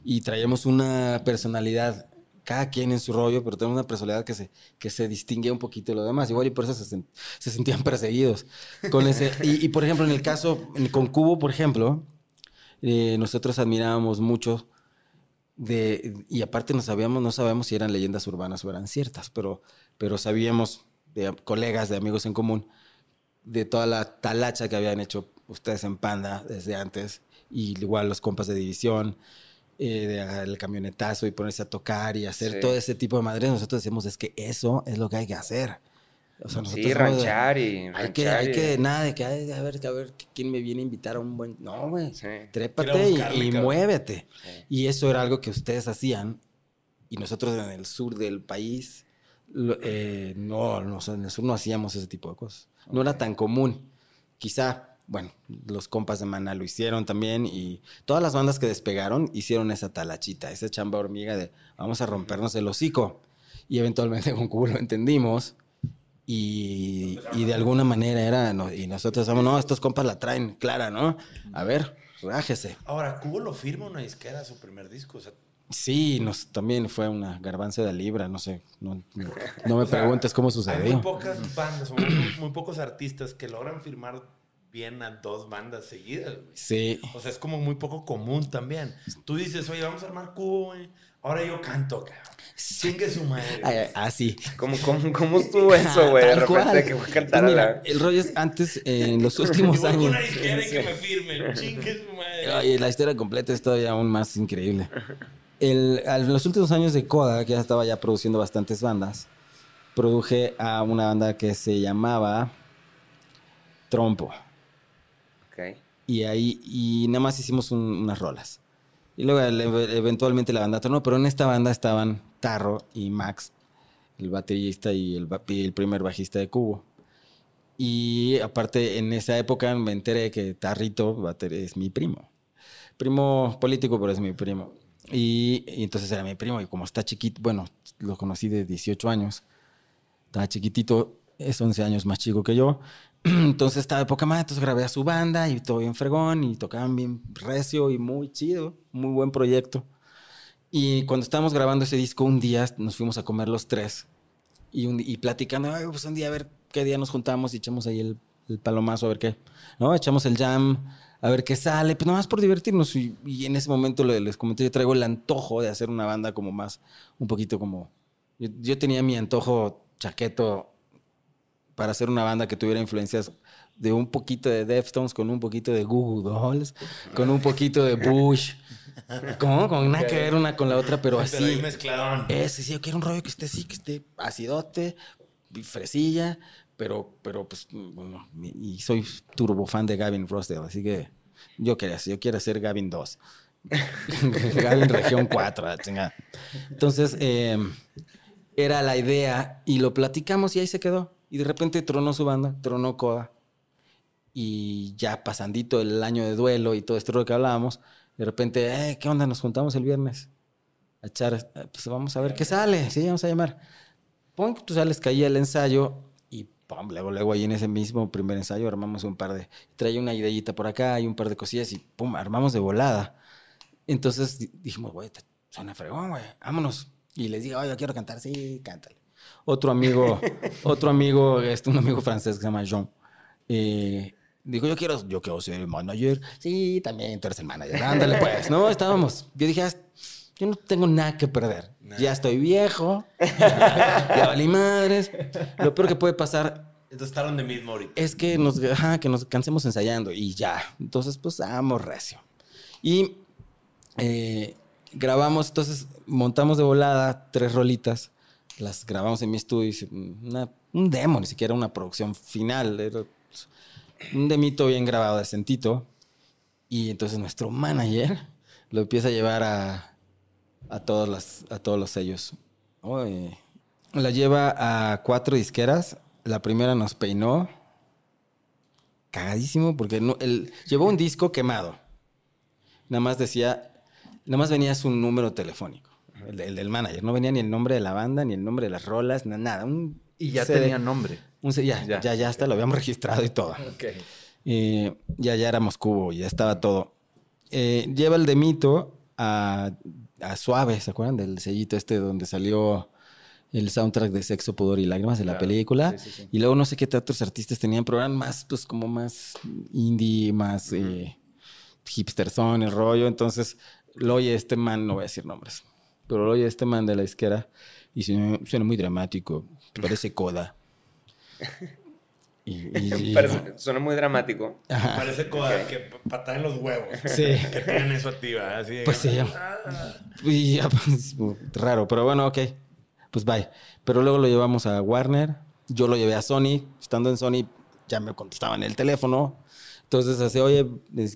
Y traíamos una personalidad, cada quien en su rollo, pero tenemos una personalidad que se, que se distingue un poquito de lo demás. Igual y por eso se, sen- se sentían perseguidos. Con ese, y, y, por ejemplo, en el caso, con Cubo, por ejemplo, eh, nosotros admirábamos mucho de, y aparte no sabíamos, no sabíamos si eran leyendas urbanas o eran ciertas, pero, pero sabíamos de colegas, de amigos en común, de toda la talacha que habían hecho ustedes en Panda desde antes, y igual los compas de división, eh, de agarrar el camionetazo y ponerse a tocar y hacer Sí. todo ese tipo de madres, nosotros decimos, es que eso es lo que hay que hacer. O sea, Sí, somos de- ranchar y... hay que, ranchar hay y- que, nada de que, ay, a ver, a ver, quién me viene a invitar a un buen... No, güey. Sí. Trépate y, y muévete. Sí. Y eso era algo que ustedes hacían. Y nosotros en el sur del país, lo- eh, no, no, en el sur no hacíamos ese tipo de cosas. No era tan común quizá, bueno, los compas de Mana lo hicieron también y todas las bandas que despegaron hicieron esa talachita, esa chamba hormiga de vamos a rompernos el hocico. Y eventualmente con Cubo lo entendimos y, y de alguna manera era, no- y nosotros decíamos, no, estos compas la traen clara, ¿no? A ver, rájese. Ahora, Cubo lo firma una disquera su primer disco. O sea, Sí, nos, también fue una garbanza de libra, no sé, no, no- no me o sea, preguntes cómo Hay muy sucedió. pocas bandas, muy, muy pocos artistas que logran firmar bien a dos bandas seguidas. güey. Sí, O sea, es como muy poco común también. Tú dices, oye, vamos a armar Cubo, güey. Ahora yo canto, cabrón. Chingue su madre. güey. Ah, así. ¿Cómo, cómo, cómo estuvo eso, güey? De repente cual. que voy a Pues cantar a mira, la... el rollo es antes, eh, en los últimos con años. una disquera que me firmen. Chingue su madre. Oye, la historia completa es todavía aún más increíble. El, a los últimos años de Coda, que ya estaba ya produciendo bastantes bandas, produje a una banda que se llamaba Trompo. Ok. Y ahí, y nada más hicimos un- unas rolas. Y luego eventualmente la banda tronó, pero en esta banda estaban Tarro y Max, el baterista y el, y el primer bajista de Cubo. Y aparte, en esa época me enteré que Tarrito es mi primo. Primo político, pero es mi primo. Y, y entonces era mi primo, y como está chiquito, bueno, lo conocí de 18 años, estaba chiquitito, es 11 años más chico que yo. Entonces estaba de poca madre, entonces grabé a su banda y todo bien fregón y tocaban bien recio y muy chido, muy buen proyecto. Y cuando estábamos grabando ese disco, un día nos fuimos a comer los tres y, un- y platicando, "Ay, pues un día a ver qué día nos juntamos y echamos ahí el, el palomazo a ver qué, ¿no? Echamos el jam, a ver qué sale, pues nada más por divertirnos. Y, y en ese momento le- les comenté, yo traigo el antojo de hacer una banda como más, un poquito como... Yo, yo tenía mi antojo chaqueto para hacer una banda que tuviera influencias de un poquito de Deftones, con un poquito de Goo Goo Dolls, con un poquito de Bush. ¿Cómo? Con nada que ver una con la otra, pero Pero así. mezcladón. Ese, sí, yo quiero un rollo que esté así, que esté acidote, fresilla, pero, pero pues, bueno, y soy turbo fan de Gavin Rossdale, así que yo quería, yo quiero hacer Gavin 2. Gavin Región 4, la chingada. Entonces, eh, era la idea y lo platicamos y ahí se quedó. Y de repente tronó su banda, tronó Coda. Y ya pasandito el año de duelo y todo esto rollo que hablábamos, de repente, eh, ¿qué onda? Nos juntamos el viernes a echar, eh, pues vamos a ver qué sale, sí, vamos a llamar. Pum, tú sales, caía el ensayo y pum, luego, luego ahí en ese mismo primer ensayo armamos un par de, traía una ideita por acá y un par de cosillas y pum, armamos de volada. Entonces di- dijimos, güey, suena fregón, güey, vámonos. Y les dije, oye, yo quiero cantar, sí, cántale. Otro amigo, otro amigo, este, un amigo francés que se llama Jean, eh, dijo, yo quiero, yo quiero ser el manager. Sí, también tú eres el manager. Ándale, pues, ¿no? Estábamos. Yo dije, "Ah, yo no tengo nada que perder. Ya estoy viejo, ya valí madres. Lo peor que puede pasar Entonces está donde mismo ahorita. es que nos, ajá, que nos cansemos ensayando y ya. Entonces, pues, vamos recio. Y eh, grabamos, entonces montamos de volada tres rolitas, las grabamos en mi estudio, una- un demo, ni siquiera una producción final, era un demito bien grabado, decentito. Y entonces nuestro manager lo empieza a llevar a, a, todas las, a todos los sellos. La lleva a cuatro disqueras. La primera nos peinó. Cagadísimo porque no, él llevó un disco quemado. Nada más decía, nada más venía su número telefónico, el, el del manager. No venía ni el nombre de la banda, ni el nombre de las rolas, na- nada. Un Y ya CD, tenía nombre. un ya, Ya. ya, ya, hasta lo habíamos registrado y todo. Eh, ya, ya éramos cubo, ya estaba todo. Eh, lleva el de Mito a, a Suave, ¿se acuerdan del sellito este donde salió el soundtrack de Sexo, Pudor y Lágrimas de la Claro. película? Sí, sí, sí. Y luego no sé qué otros artistas tenían, pero eran más, pues como más indie, más eh, hipster son el rollo. Entonces, lo oye este man, no voy a decir nombres, pero oye este man de la izquierda y suena, suena muy dramático, parece coda. Y, y- Parece- suena muy dramático. Ajá. Parece coda que patada en los huevos. Sí. Que tienen eso activa. Así Pues sí. Ah. Y ya, pues, raro, pero bueno, ok. Pues bye. Pero luego lo llevamos a Warner. Yo lo llevé a Sony. Estando en Sony, ya me contestaban el teléfono. Entonces, así, oye,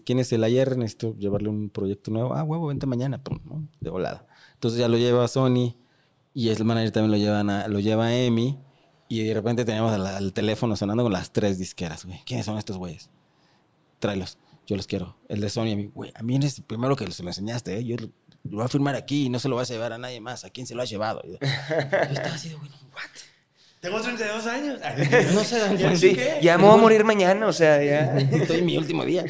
¿quién es el ayer? Necesito llevarle un proyecto nuevo. Ah, huevo, vente mañana. Pum, ¿no? De volada. Entonces ya lo lleva Sony. Y el manager también lo, llevan a, lo lleva a EMI. Y de repente teníamos al, al teléfono sonando con las tres disqueras, güey. ¿Quiénes son estos güeyes? Tráelos. Yo los quiero. El de Sony, a mí, güey, a mí eres el primero que se lo enseñaste, ¿eh? Yo lo, lo voy a firmar aquí y no se lo vas a llevar a nadie más. ¿A quién se lo has llevado? Yo estaba así de, güey, what? Tengo 32 años. No se dan ¿Ya cuenta. Sí, qué? ya me voy a morir mañana, o sea, ya. Estoy en mi último día.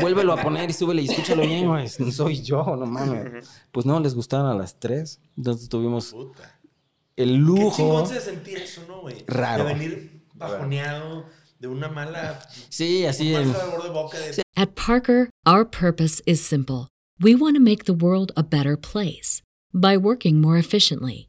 Vuélvelo a poner y súbele y escúchalo bien, güey. No soy yo, no mames. Pues no, les gustaron a las tres. Entonces tuvimos Puta. el Qué lujo. chingón se sentir eso, ¿no, güey? Raro. De venir bajoneado, de una mala... Sí, así boca de... At Parker, our purpose is simple. We want to make the world a better place by working more efficiently,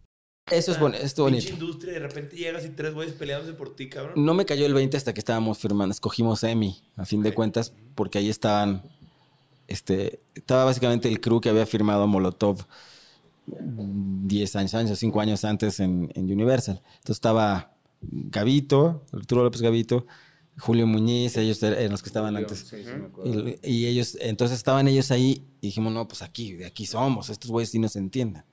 Eso es, bon- esto Pinche bonito. industria de repente llegas y tres güeyes peleándose por ti, cabrón. No me cayó el 20 hasta que estábamos firmando. Escogimos EMI, a fin de cuentas, porque ahí estaban. Este, estaba básicamente el crew que había firmado Molotov mm, 10 años, años 5 años antes en, en Universal. Entonces estaba Gavito, Arturo López Gavito, Julio Muñiz, ellos er- eran los que estaban antes. Sí, sí, me acuerdo. Y, y ellos, entonces estaban ellos ahí y dijimos, no, pues aquí, de aquí somos, estos güeyes sí nos entienden.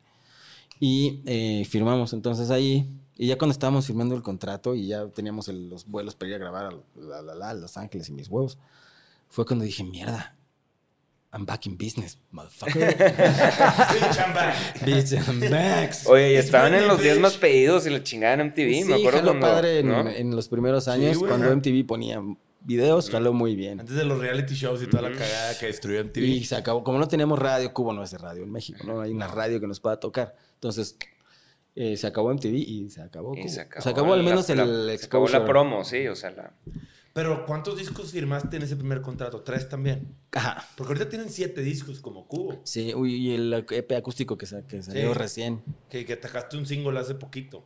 Y eh, firmamos entonces ahí. Y ya cuando estábamos firmando el contrato y ya teníamos el- los vuelos para ir a grabar a, la- la- la- a Los Ángeles y mis huevos, fue cuando dije, mierda, I'm back in business, motherfucker. Bitch, I'm back. Bitch, I'm back. Oye, y estaban en los 10 más pedidos y la chingada en MTV, Sí, me acuerdo jaló cuando... padre en, ¿no? en los primeros años, güey, cuando ajá. MTV ponía videos, jaló muy bien. Antes de los reality shows y toda la cagada que destruyó MTV. Y se acabó. Como no teníamos radio, Cubo no es de radio en México, no hay una radio que nos pueda tocar. Entonces, eh, se acabó MTV y se acabó. Y se acabó, se acabó al la- menos la- el Se acabó la promo, sí, o sea, la... Pero ¿cuántos discos firmaste en ese primer contrato? ¿Tres también? Ajá. Porque ahorita tienen siete discos como Cubo. Sí, uy, y el EP acústico que, sa- que salió Sí. recién. Que, que atacaste un single hace poquito.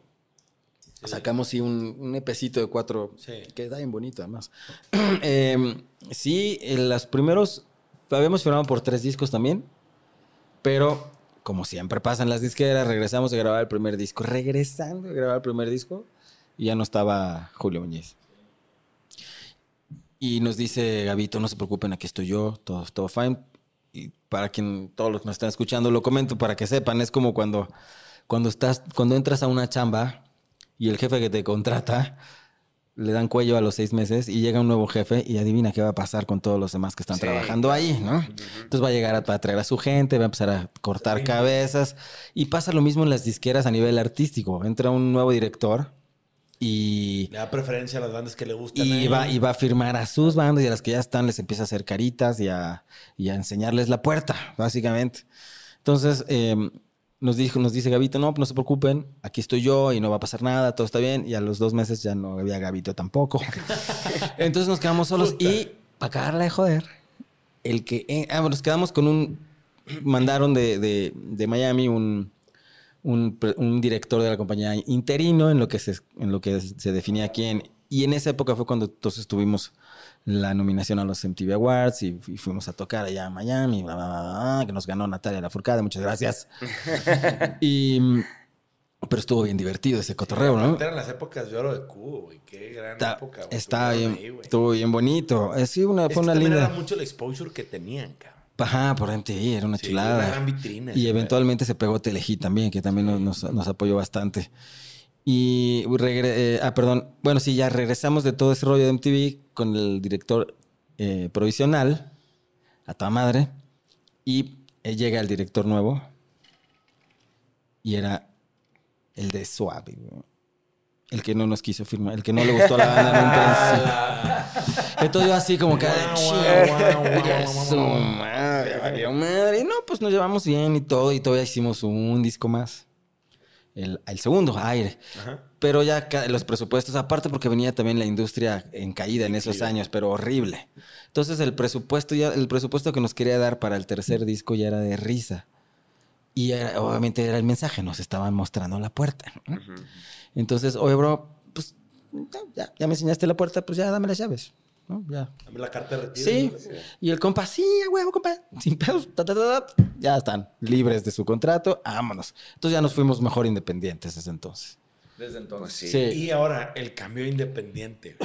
Sí. Sacamos sí, un, un EPcito de cuatro, Sí. que está bien bonito además. Em, sí, en los primeros, habíamos firmado por tres discos también, pero como siempre pasa en las disqueras, regresamos a grabar el primer disco. Regresando a grabar el primer disco, y ya no estaba Julio Muñiz. Y nos dice Gabito, no se preocupen, aquí estoy yo, todo, todo fine. Y para quien, todos los que nos están escuchando, lo comento para que sepan, es como cuando, cuando, estás, cuando entras a una chamba y el jefe que te contrata le dan cuello a los seis meses y llega un nuevo jefe y adivina qué va a pasar con todos los demás que están Sí, trabajando ahí, ¿no? Entonces va a llegar a, a traer a su gente, va a empezar a cortar cabezas y pasa lo mismo en las disqueras a nivel artístico. Entra un nuevo director y Le da preferencia a las bandas que le gustan. y va, y va a firmar a sus bandas y a las que ya están les empieza a hacer caritas y a, y a enseñarles la puerta, básicamente. Entonces, eh, nos, dijo, nos dice Gavito, no, no se preocupen, aquí estoy yo y no va a pasar nada, todo está bien. Y a los dos meses ya no había Gavito tampoco. Entonces nos quedamos solos y, para acabarla de joder, el que... eh, ah, nos quedamos con un... Mandaron de, de- de Miami un, un, director de la compañía interino en lo que se, en lo que se definía aquí. En, y en esa época fue cuando entonces tuvimos la nominación a los MTV Awards y, y fuimos a tocar allá a Miami, bla, bla, bla, bla, que nos ganó Natalia Lafourcade, muchas gracias. y, pero estuvo bien divertido ese cotorreo, ¿no? Eran las épocas de oro de Cubo, güey. Qué gran Está, época. güey. está bien, ahí, güey. estuvo bien bonito. Eh, Sí, una, Es fue una linda. era mucho el exposure que tenían, cabrón. Ajá, por MTV, era una Sí, chulada. una gran vitrina, Y eventualmente se pegó Telejí también, que también nos, nos apoyó bastante. Y regre- eh, ah, perdón. Bueno, sí, ya regresamos de todo ese rollo de MTV con el director eh, provisional, a toda madre. Y eh, llega el director nuevo. Y era el de Suave. El que no nos quiso firmar, el que no le gustó a la banda principio. Entonces yo así como que... "Chinga su madre, valió madre". No, pues nos llevamos bien y todo. Y todavía hicimos un disco más. El, el segundo, aire. Ajá. Pero ya los presupuestos, aparte porque venía también la industria en caída en esos años, pero horrible. Entonces el presupuesto ya, el presupuesto que nos quería dar para el tercer disco ya era de risa. Y era- obviamente era el mensaje, nos estaban mostrando la puerta. ¿no? Entonces, oye, bro, pues ya, ya me enseñaste la puerta, pues ya dame las llaves. ¿No? Ya. La carta de retiro. Sí. Y el compa, sí, a huevo, compa. Sin pedos. ta, ta, ta, ta. Ya están libres de su contrato. Vámonos. Entonces ya nos fuimos mejor independientes desde entonces. Desde Pues entonces. sí. Y ahora el cambio independiente.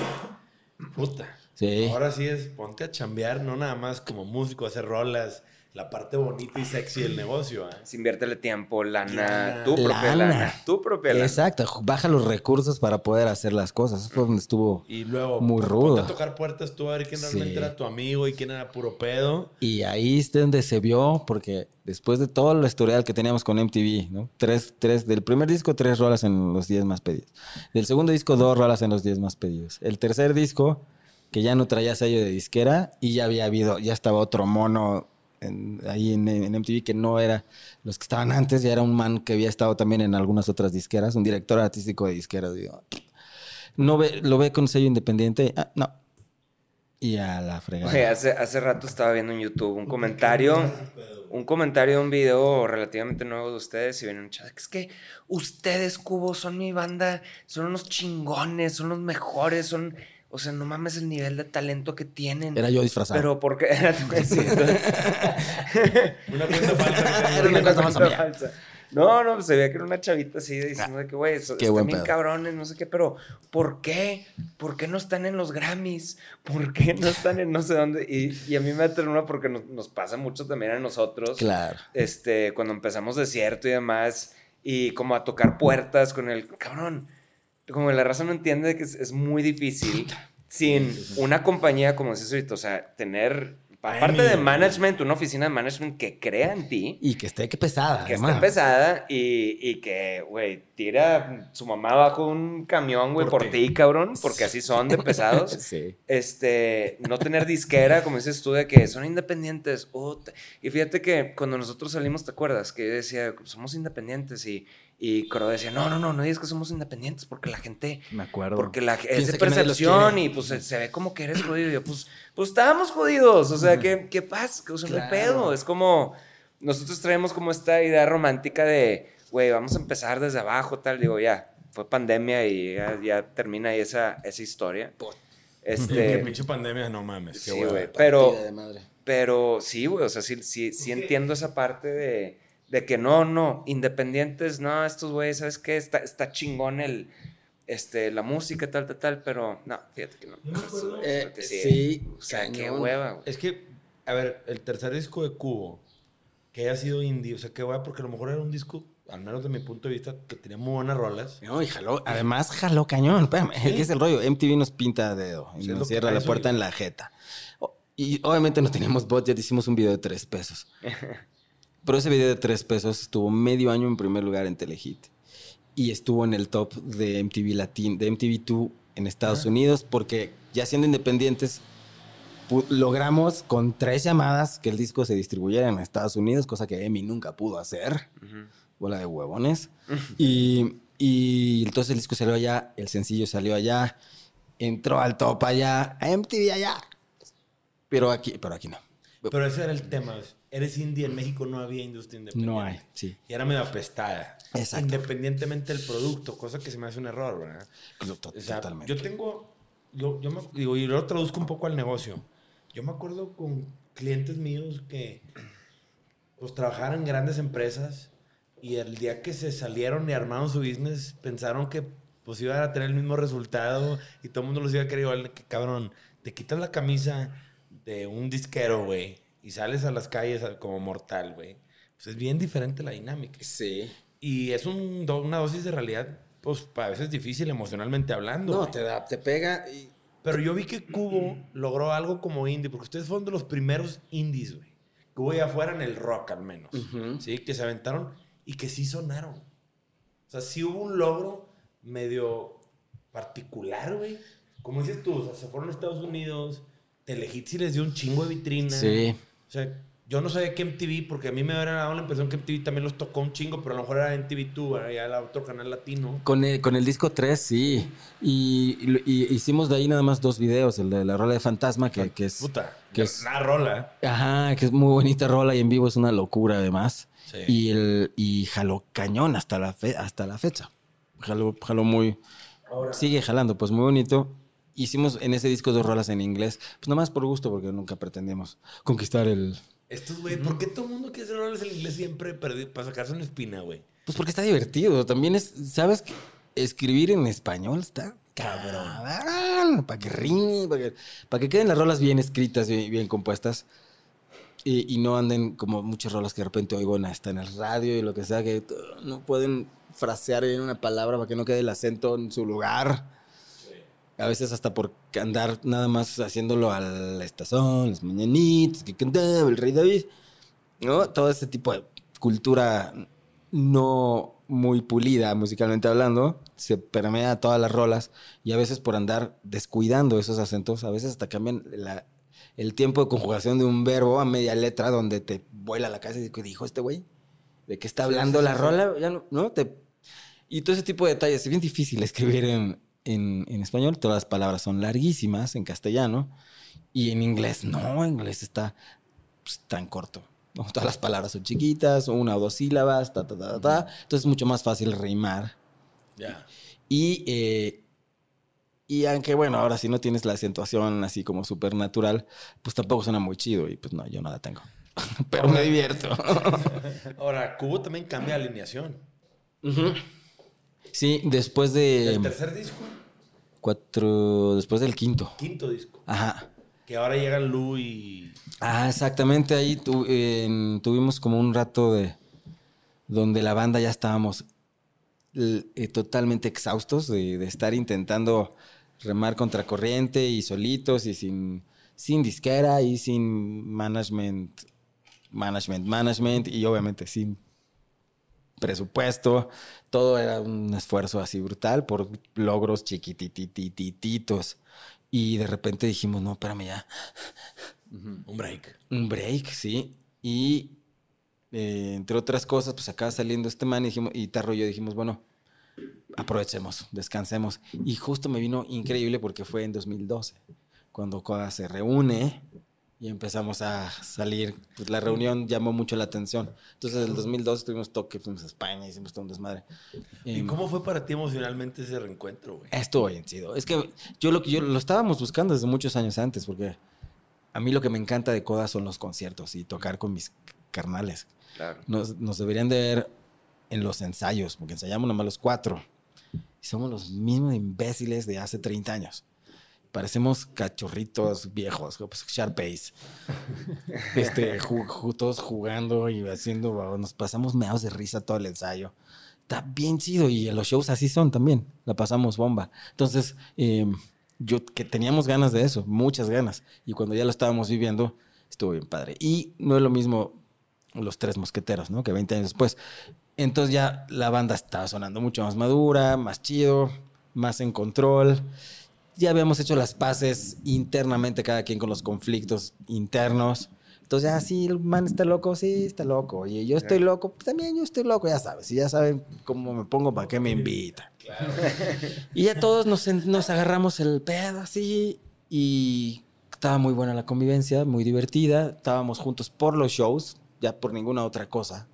Puta. Sí. Ahora sí es ponte a chambear, no nada más como músico, hacer rolas, la parte bonita y sexy del negocio. ¿eh? Si inviértele tiempo, lana, Lana. tu propia Lana. lana. Tu propia lana. Exacto. Baja los recursos para poder hacer las cosas. Eso fue donde estuvo. Y luego Muy rudo. a tocar puertas tú a ver quién Sí. realmente era tu amigo y quién era puro pedo. Y ahí es donde se vio, porque después de todo el historial que teníamos con MTV, ¿no? Tres, tres, del primer disco, tres rolas en los 10 más pedidos. Del segundo disco, dos rolas en los 10 más pedidos. El tercer disco, que ya no traía sello de disquera, y ya había habido, ya estaba otro mono en- ahí en, en MTV que no era los que estaban antes, ya era un man que había estado también en algunas otras disqueras, un director artístico de disqueras. Digo, no ve, lo ve con sello independiente, ah, no. Y a la fregada. Oye, hace, hace rato estaba viendo en YouTube un comentario, un comentario de un video relativamente nuevo de ustedes y viene un chat. Es que ustedes, Cubo, son mi banda, son unos chingones, son los mejores, son. O sea, no mames el nivel de talento que tienen. Era yo disfrazado. Pero porque. Sí, entonces- Una cuenta falsa. Era una cuenta falsa. No, no, se veía que era una chavita así diciendo de que, güey, están bien pedo. cabrones, no sé qué, pero ¿por qué? ¿Por qué no están en los Grammys? ¿Por qué no están en no sé dónde? Y, y a mí me da ternura porque nos, nos pasa mucho también a nosotros. Claro. Este, cuando empezamos desierto y demás, y como a tocar puertas con el cabrón. Como la raza no entiende que es, es muy difícil sin una compañía, como dices ahorita, o sea, tener, aparte de management, una oficina de management que crea en ti Y que esté que pesada, que además. está pesada y, y que, güey, tira su mamá bajo un camión, güey, Por por, ti. cabrón, porque así son de pesados. Sí. Este, no tener disquera, como dices tú, de que son independientes. Puta. Y fíjate que cuando nosotros salimos, ¿te acuerdas? Que yo decía, somos independientes y, y Coro decía, no, no, no, no digas que somos independientes porque la gente Me acuerdo. porque la, es de percepción y pues se, se ve como que eres jodido. Y yo, pues, pues estábamos jodidos. O sea, ¿qué, qué pasa? O sea, no Claro. pedo. Es como, nosotros traemos como esta idea romántica de, güey, vamos a empezar desde abajo, tal. Digo, ya, fue pandemia y ya, ya termina ahí esa, esa historia. Este, pinche pandemia, no mames. Qué sí, güey. Pero, pero sí, güey, o sea, sí, sí, sí entiendo esa parte de, de que no, no, independientes, no, estos güeyes, ¿sabes qué? Está, está chingón el, este, la música, tal, tal, tal, pero no, fíjate que no. Eh, Porque sí, O sea, qué hueva, güey. Es que, a ver, el tercer disco de Cubo, que haya sido indie, o sea, qué hueva, porque a lo mejor era un disco, al menos de mi punto de vista, que tenía muy buenas rolas. No, y jaló, además jaló cañón. Espérame, ¿qué es el rollo? MTV nos pinta a dedo y Sí, nos que cierra la puerta en la jeta. Y obviamente no teníamos budget, hicimos un video de tres pesos. Pero ese video de tres pesos estuvo medio año en primer lugar en Telehit. Y estuvo en el top de MTV Latin, de MTV2 en Estados Unidos, porque ya siendo independientes, logramos con tres llamadas que el disco se distribuyera en Estados Unidos, cosa que Emi nunca pudo hacer bola de huevones. y, y entonces el disco salió allá, el sencillo salió allá, entró al top allá, a MTV allá. Pero aquí, pero aquí no. Pero ese era el tema. Eres indie, en México no había industria independiente. No hay, sí. Y era medio apestada. Exacto. Independientemente del producto, cosa que se me hace un error, ¿verdad? To- O sea, Totalmente. yo tengo, yo, yo me, digo, y lo traduzco un poco al negocio. Yo me acuerdo con clientes míos que pues trabajaban en grandes empresas y el día que se salieron y armaron su business pensaron que pues iban a tener el mismo resultado y todo el mundo los iba a querer igual que cabrón, te quitas la camisa de un disquero, güey, y sales a las calles como mortal, güey. Pues es bien diferente la dinámica. Sí. Y es un do- una dosis de realidad, pues a veces difícil emocionalmente hablando. No, güey. te da, te pega y... Pero yo vi que Cubo logró algo como indie, porque ustedes fueron de los primeros indies, güey. Cubo ya fuera en el rock al menos. Ujú. Sí, que se aventaron y que sí sonaron. O sea, sí hubo un logro medio particular, güey. Como dices tú, o sea, se fueron a Estados Unidos, Telehit sí les dio un chingo de vitrina. Sí. O sea, yo no sabía que MTV, porque a mí me hubiera dado la impresión que MTV también los tocó un chingo, pero a lo mejor era MTV2, era ya el otro canal latino. Con el, con el disco 3, sí. Y, y- y hicimos de ahí nada más dos videos. El de la rola de Fantasma, que, que es... Puta, que es- una rola. Ajá, que es muy bonita rola y en vivo es una locura además. Sí. Y, el, y jaló cañón hasta la, fe- hasta la fecha. Jaló, jaló muy... Sigue jalando, pues muy bonito. Hicimos en ese disco dos rolas en inglés, pues nomás por gusto, porque nunca pretendíamos conquistar el... Estos, güey, ¿por qué todo el mundo quiere hacer roles en inglés siempre para sacarse una espina, güey? Pues porque está divertido. También es, ¿sabes? que Escribir en español está cabrón. Para que rime, para que, para que queden las rolas bien escritas, bien, bien compuestas. Y, y no anden como muchas rolas que de repente oigo hasta en el radio y lo que sea, que no pueden frasear bien una palabra para que no quede el acento en su lugar. A veces hasta por andar nada más haciéndolo a la estación, las mañanitas, que cantaba el rey David. ¿No? Todo ese tipo de cultura no muy pulida musicalmente hablando, se permea a todas las rolas y a veces por andar descuidando esos acentos, a veces hasta cambian la- el tiempo de conjugación de un verbo a media letra donde te vuela la cabeza y dices, ¿qué dijo este güey? ¿De qué está hablando la rola? Ya no, ¿no? Te- y todo ese tipo de detalles. Es bien difícil escribir en, en- en español. Todas las palabras son larguísimas en castellano. Y en inglés, no, en inglés está pues, tan corto. ¿no? Todas las palabras son chiquitas, una o dos sílabas, ta, ta, ta, ta. Entonces es mucho más fácil rimar. Ya. Y, eh, y aunque, bueno, ahora si no tienes la acentuación así como súper natural, pues tampoco suena muy chido. Y pues no, yo no la tengo. Pero me divierto. Ahora, Cubo también cambia alineación. Sí, después de El tercer disco, cuatro, después del quinto. quinto disco. Ajá. Que ahora llegan Lu y. Ah, exactamente. Ahí tu- tuvimos como un rato de donde la banda ya estábamos eh, totalmente exhaustos de, de estar intentando remar contracorriente y solitos y sin, sin disquera y sin management, management, management y obviamente sin presupuesto. Todo era un esfuerzo así brutal por logros chiquititititos. Y de repente dijimos, no, espérame ya, Un break. un break, sí. Y eh, entre otras cosas, pues acaba saliendo este man y, dijimos, y Tarro y yo dijimos, bueno, aprovechemos, descansemos. Y justo me vino increíble porque fue en 2012, cuando Coda se reúne y empezamos a salir. Pues la reunión llamó mucho la atención. Entonces, en el 2012 tuvimos toque, fuimos a España, hicimos todo un desmadre. ¿Y Em, cómo fue para ti emocionalmente ese reencuentro, güey? Estuvo bien chido. Es que yo lo que yo lo estábamos buscando desde muchos años antes, porque a mí lo que me encanta de Coda son los conciertos y tocar con mis carnales. Claro. Nos, nos deberían de ver en los ensayos, porque ensayamos nomás los cuatro. Y somos los mismos imbéciles de hace 30 años. Parecemos cachorritos viejos, pues, Sharpays. Este, ju- todos jugando y haciendo, nos pasamos meados de risa todo el ensayo. Está bien chido y los shows así son también. La pasamos bomba. Entonces, eh, yo que teníamos ganas de eso, muchas ganas. Y cuando ya lo estábamos viviendo, estuvo bien padre. Y no es lo mismo los tres mosqueteros, ¿no? Que 20 años después. Entonces ya la banda estaba sonando mucho más madura, más chido, más en control. Ya habíamos hecho las paces internamente cada quien con los conflictos internos. Entonces, ya, sí, el man está loco, sí, está loco. Y yo estoy loco, pues también yo estoy loco, ya sabes. Y ya saben cómo me pongo, para qué me invitan. y ya todos nos, nos agarramos el pedo así. Y estaba muy buena la convivencia, muy divertida. Estábamos juntos por los shows, ya por ninguna otra cosa.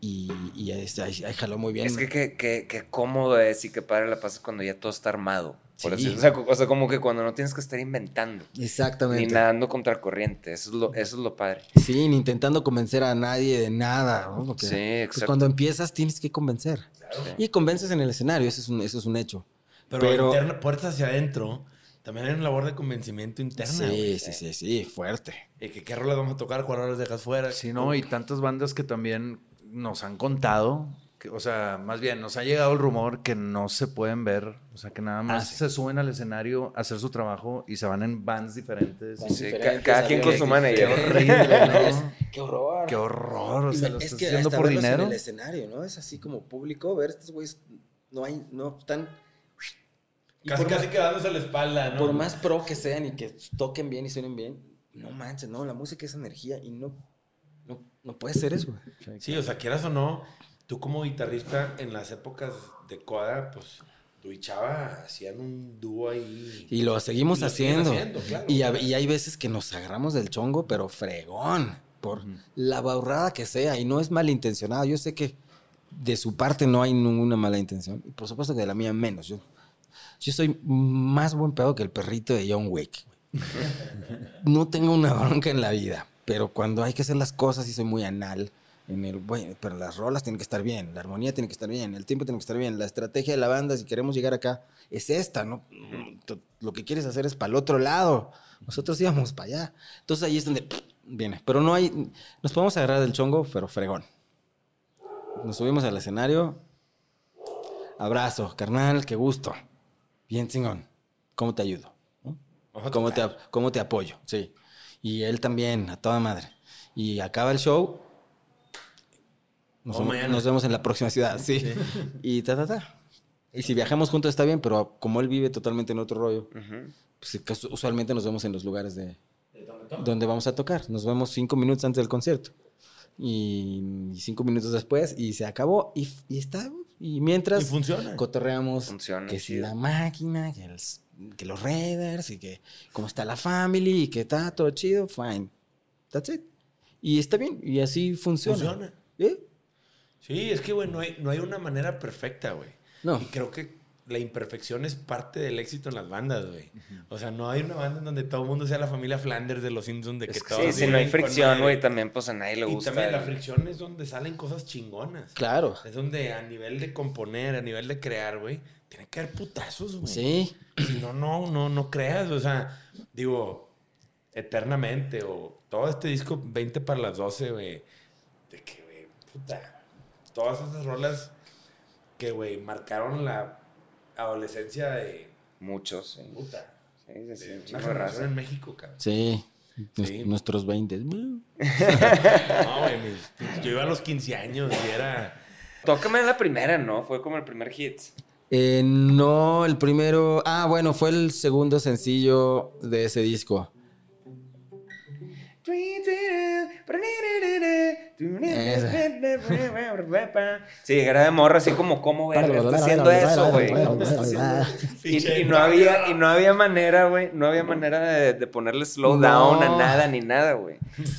Y, y ahí, ahí- ahí jaló muy bien. Es que qué cómodo es y que padre la pasas cuando ya todo está armado. Por Sí. así- o, sea, o sea, como que cuando no tienes que estar inventando. Ni Exactamente. nadando contra corriente. Eso es lo, eso es lo padre. Sí, ni intentando convencer a nadie de nada. ¿no? Porque, Sí, pues, exacto. cuando empiezas tienes que convencer. Sí. Y convences en el escenario, eso es un, eso es un hecho. Pero, Pero- interna, puertas hacia adentro, también hay una labor de convencimiento interna. Sí, güey. sí, sí, sí, fuerte. Y que qué rolas vamos a tocar, cuál rolas dejas fuera. Sí, no, y tantas bandas que también nos han contado, que, o sea, más bien nos ha llegado el rumor que no se pueden ver, o sea, que nada más Ah, sí. se suben al escenario a hacer su trabajo y se van en bands diferentes. Bands Sí, diferentes, ca- cada quien con su manager. Qué horrible, ¿no? Qué horror. Qué horror, o sea, lo es estás que haciendo por dinero. en el escenario, ¿no? Es así como público, ver estos güeyes, no hay, no, están... Casi, más- quedándose a la espalda, ¿no? Por más pro que sean y que toquen bien y suenen bien, no manches, no, la música es energía y no, no, no puede ser eso. güey. Sí, o sea, quieras o no, tú como guitarrista en las épocas de Coda, pues tú y Chava hacían un dúo ahí. Y lo seguimos Y lo haciendo. haciendo, claro. y, a- y hay veces que nos agarramos del chongo, pero fregón, por la borrada que sea. Y no es malintencionado. Yo sé que de su parte no hay ninguna mala intención. Y por supuesto que de la mía menos. Yo Yo soy más buen pedo que el perrito de John Wick. No tengo una bronca en la vida, pero cuando hay que hacer las cosas, sí soy muy anal. En el, bueno, pero las rolas tienen que estar bien, la armonía tiene que estar bien, el tiempo tiene que estar bien, la estrategia de la banda, si queremos llegar acá, es esta, ¿no? Lo que quieres hacer es para el otro lado. Nosotros íbamos para allá. Entonces ahí es donde viene. Pero no hay, nos podemos agarrar del chongo, pero fregón. Nos subimos al escenario. Abrazo, carnal, qué gusto. Bien chingón. ¿Cómo te ayudo? ¿Cómo te, ¿Cómo te apoyo? Sí. Y él también, a toda madre. Y acaba el show. Nos, Oh, vemos, mañana. nos vemos en la próxima ciudad, sí. Y ta, ta, ta. Y si viajamos juntos está bien, pero como él vive totalmente en otro rollo, Ujú. pues que usualmente nos vemos en los lugares de donde vamos a tocar. Nos vemos cinco minutos antes del concierto. Y, y cinco minutos después y se acabó y, y está. Y mientras Y funciona. cotorreamos Funciona, que si la máquina, que, el- que los Raiders y que cómo está la family y que está todo chido, fine. That's it. Y está bien. Y así funciona. Funciona. ¿Eh? Sí, es que, güey, no hay, no hay una manera perfecta, güey. No. Y creo que la imperfección es parte del éxito en las bandas, güey. O sea, no hay una banda en donde todo el mundo sea la familia Flanders de los Simpsons, de que Es que todos sí, si no hay fricción, güey, también pues a nadie le Y gusta. también la fricción es donde salen cosas chingonas. Claro. Es donde a nivel de componer, a nivel de crear, güey, tiene que haber putazos, güey. Sí. Si no, no, no, no creas. O sea, digo, eternamente o todo este disco 20 para las 12, güey. De que, güey, puta. Todas esas rolas que, güey, marcaron la adolescencia de Muchos, sí. puta. Sí, sí, sí, de una raza. en México, cabrón. Sí. Nues- Sí. Nuestros 20. No, güey, mis- yo iba a los 15 años y era. Tócame la primera, ¿no? Fue como el primer hit. Eh, no, el primero. Ah, bueno, fue el segundo sencillo de ese disco. Sí, era de morra así como, ¿cómo verga está haciendo eso, güey? Y, y no había, y no había manera, güey, no había manera de, de ponerle slow down a nada ni nada, güey.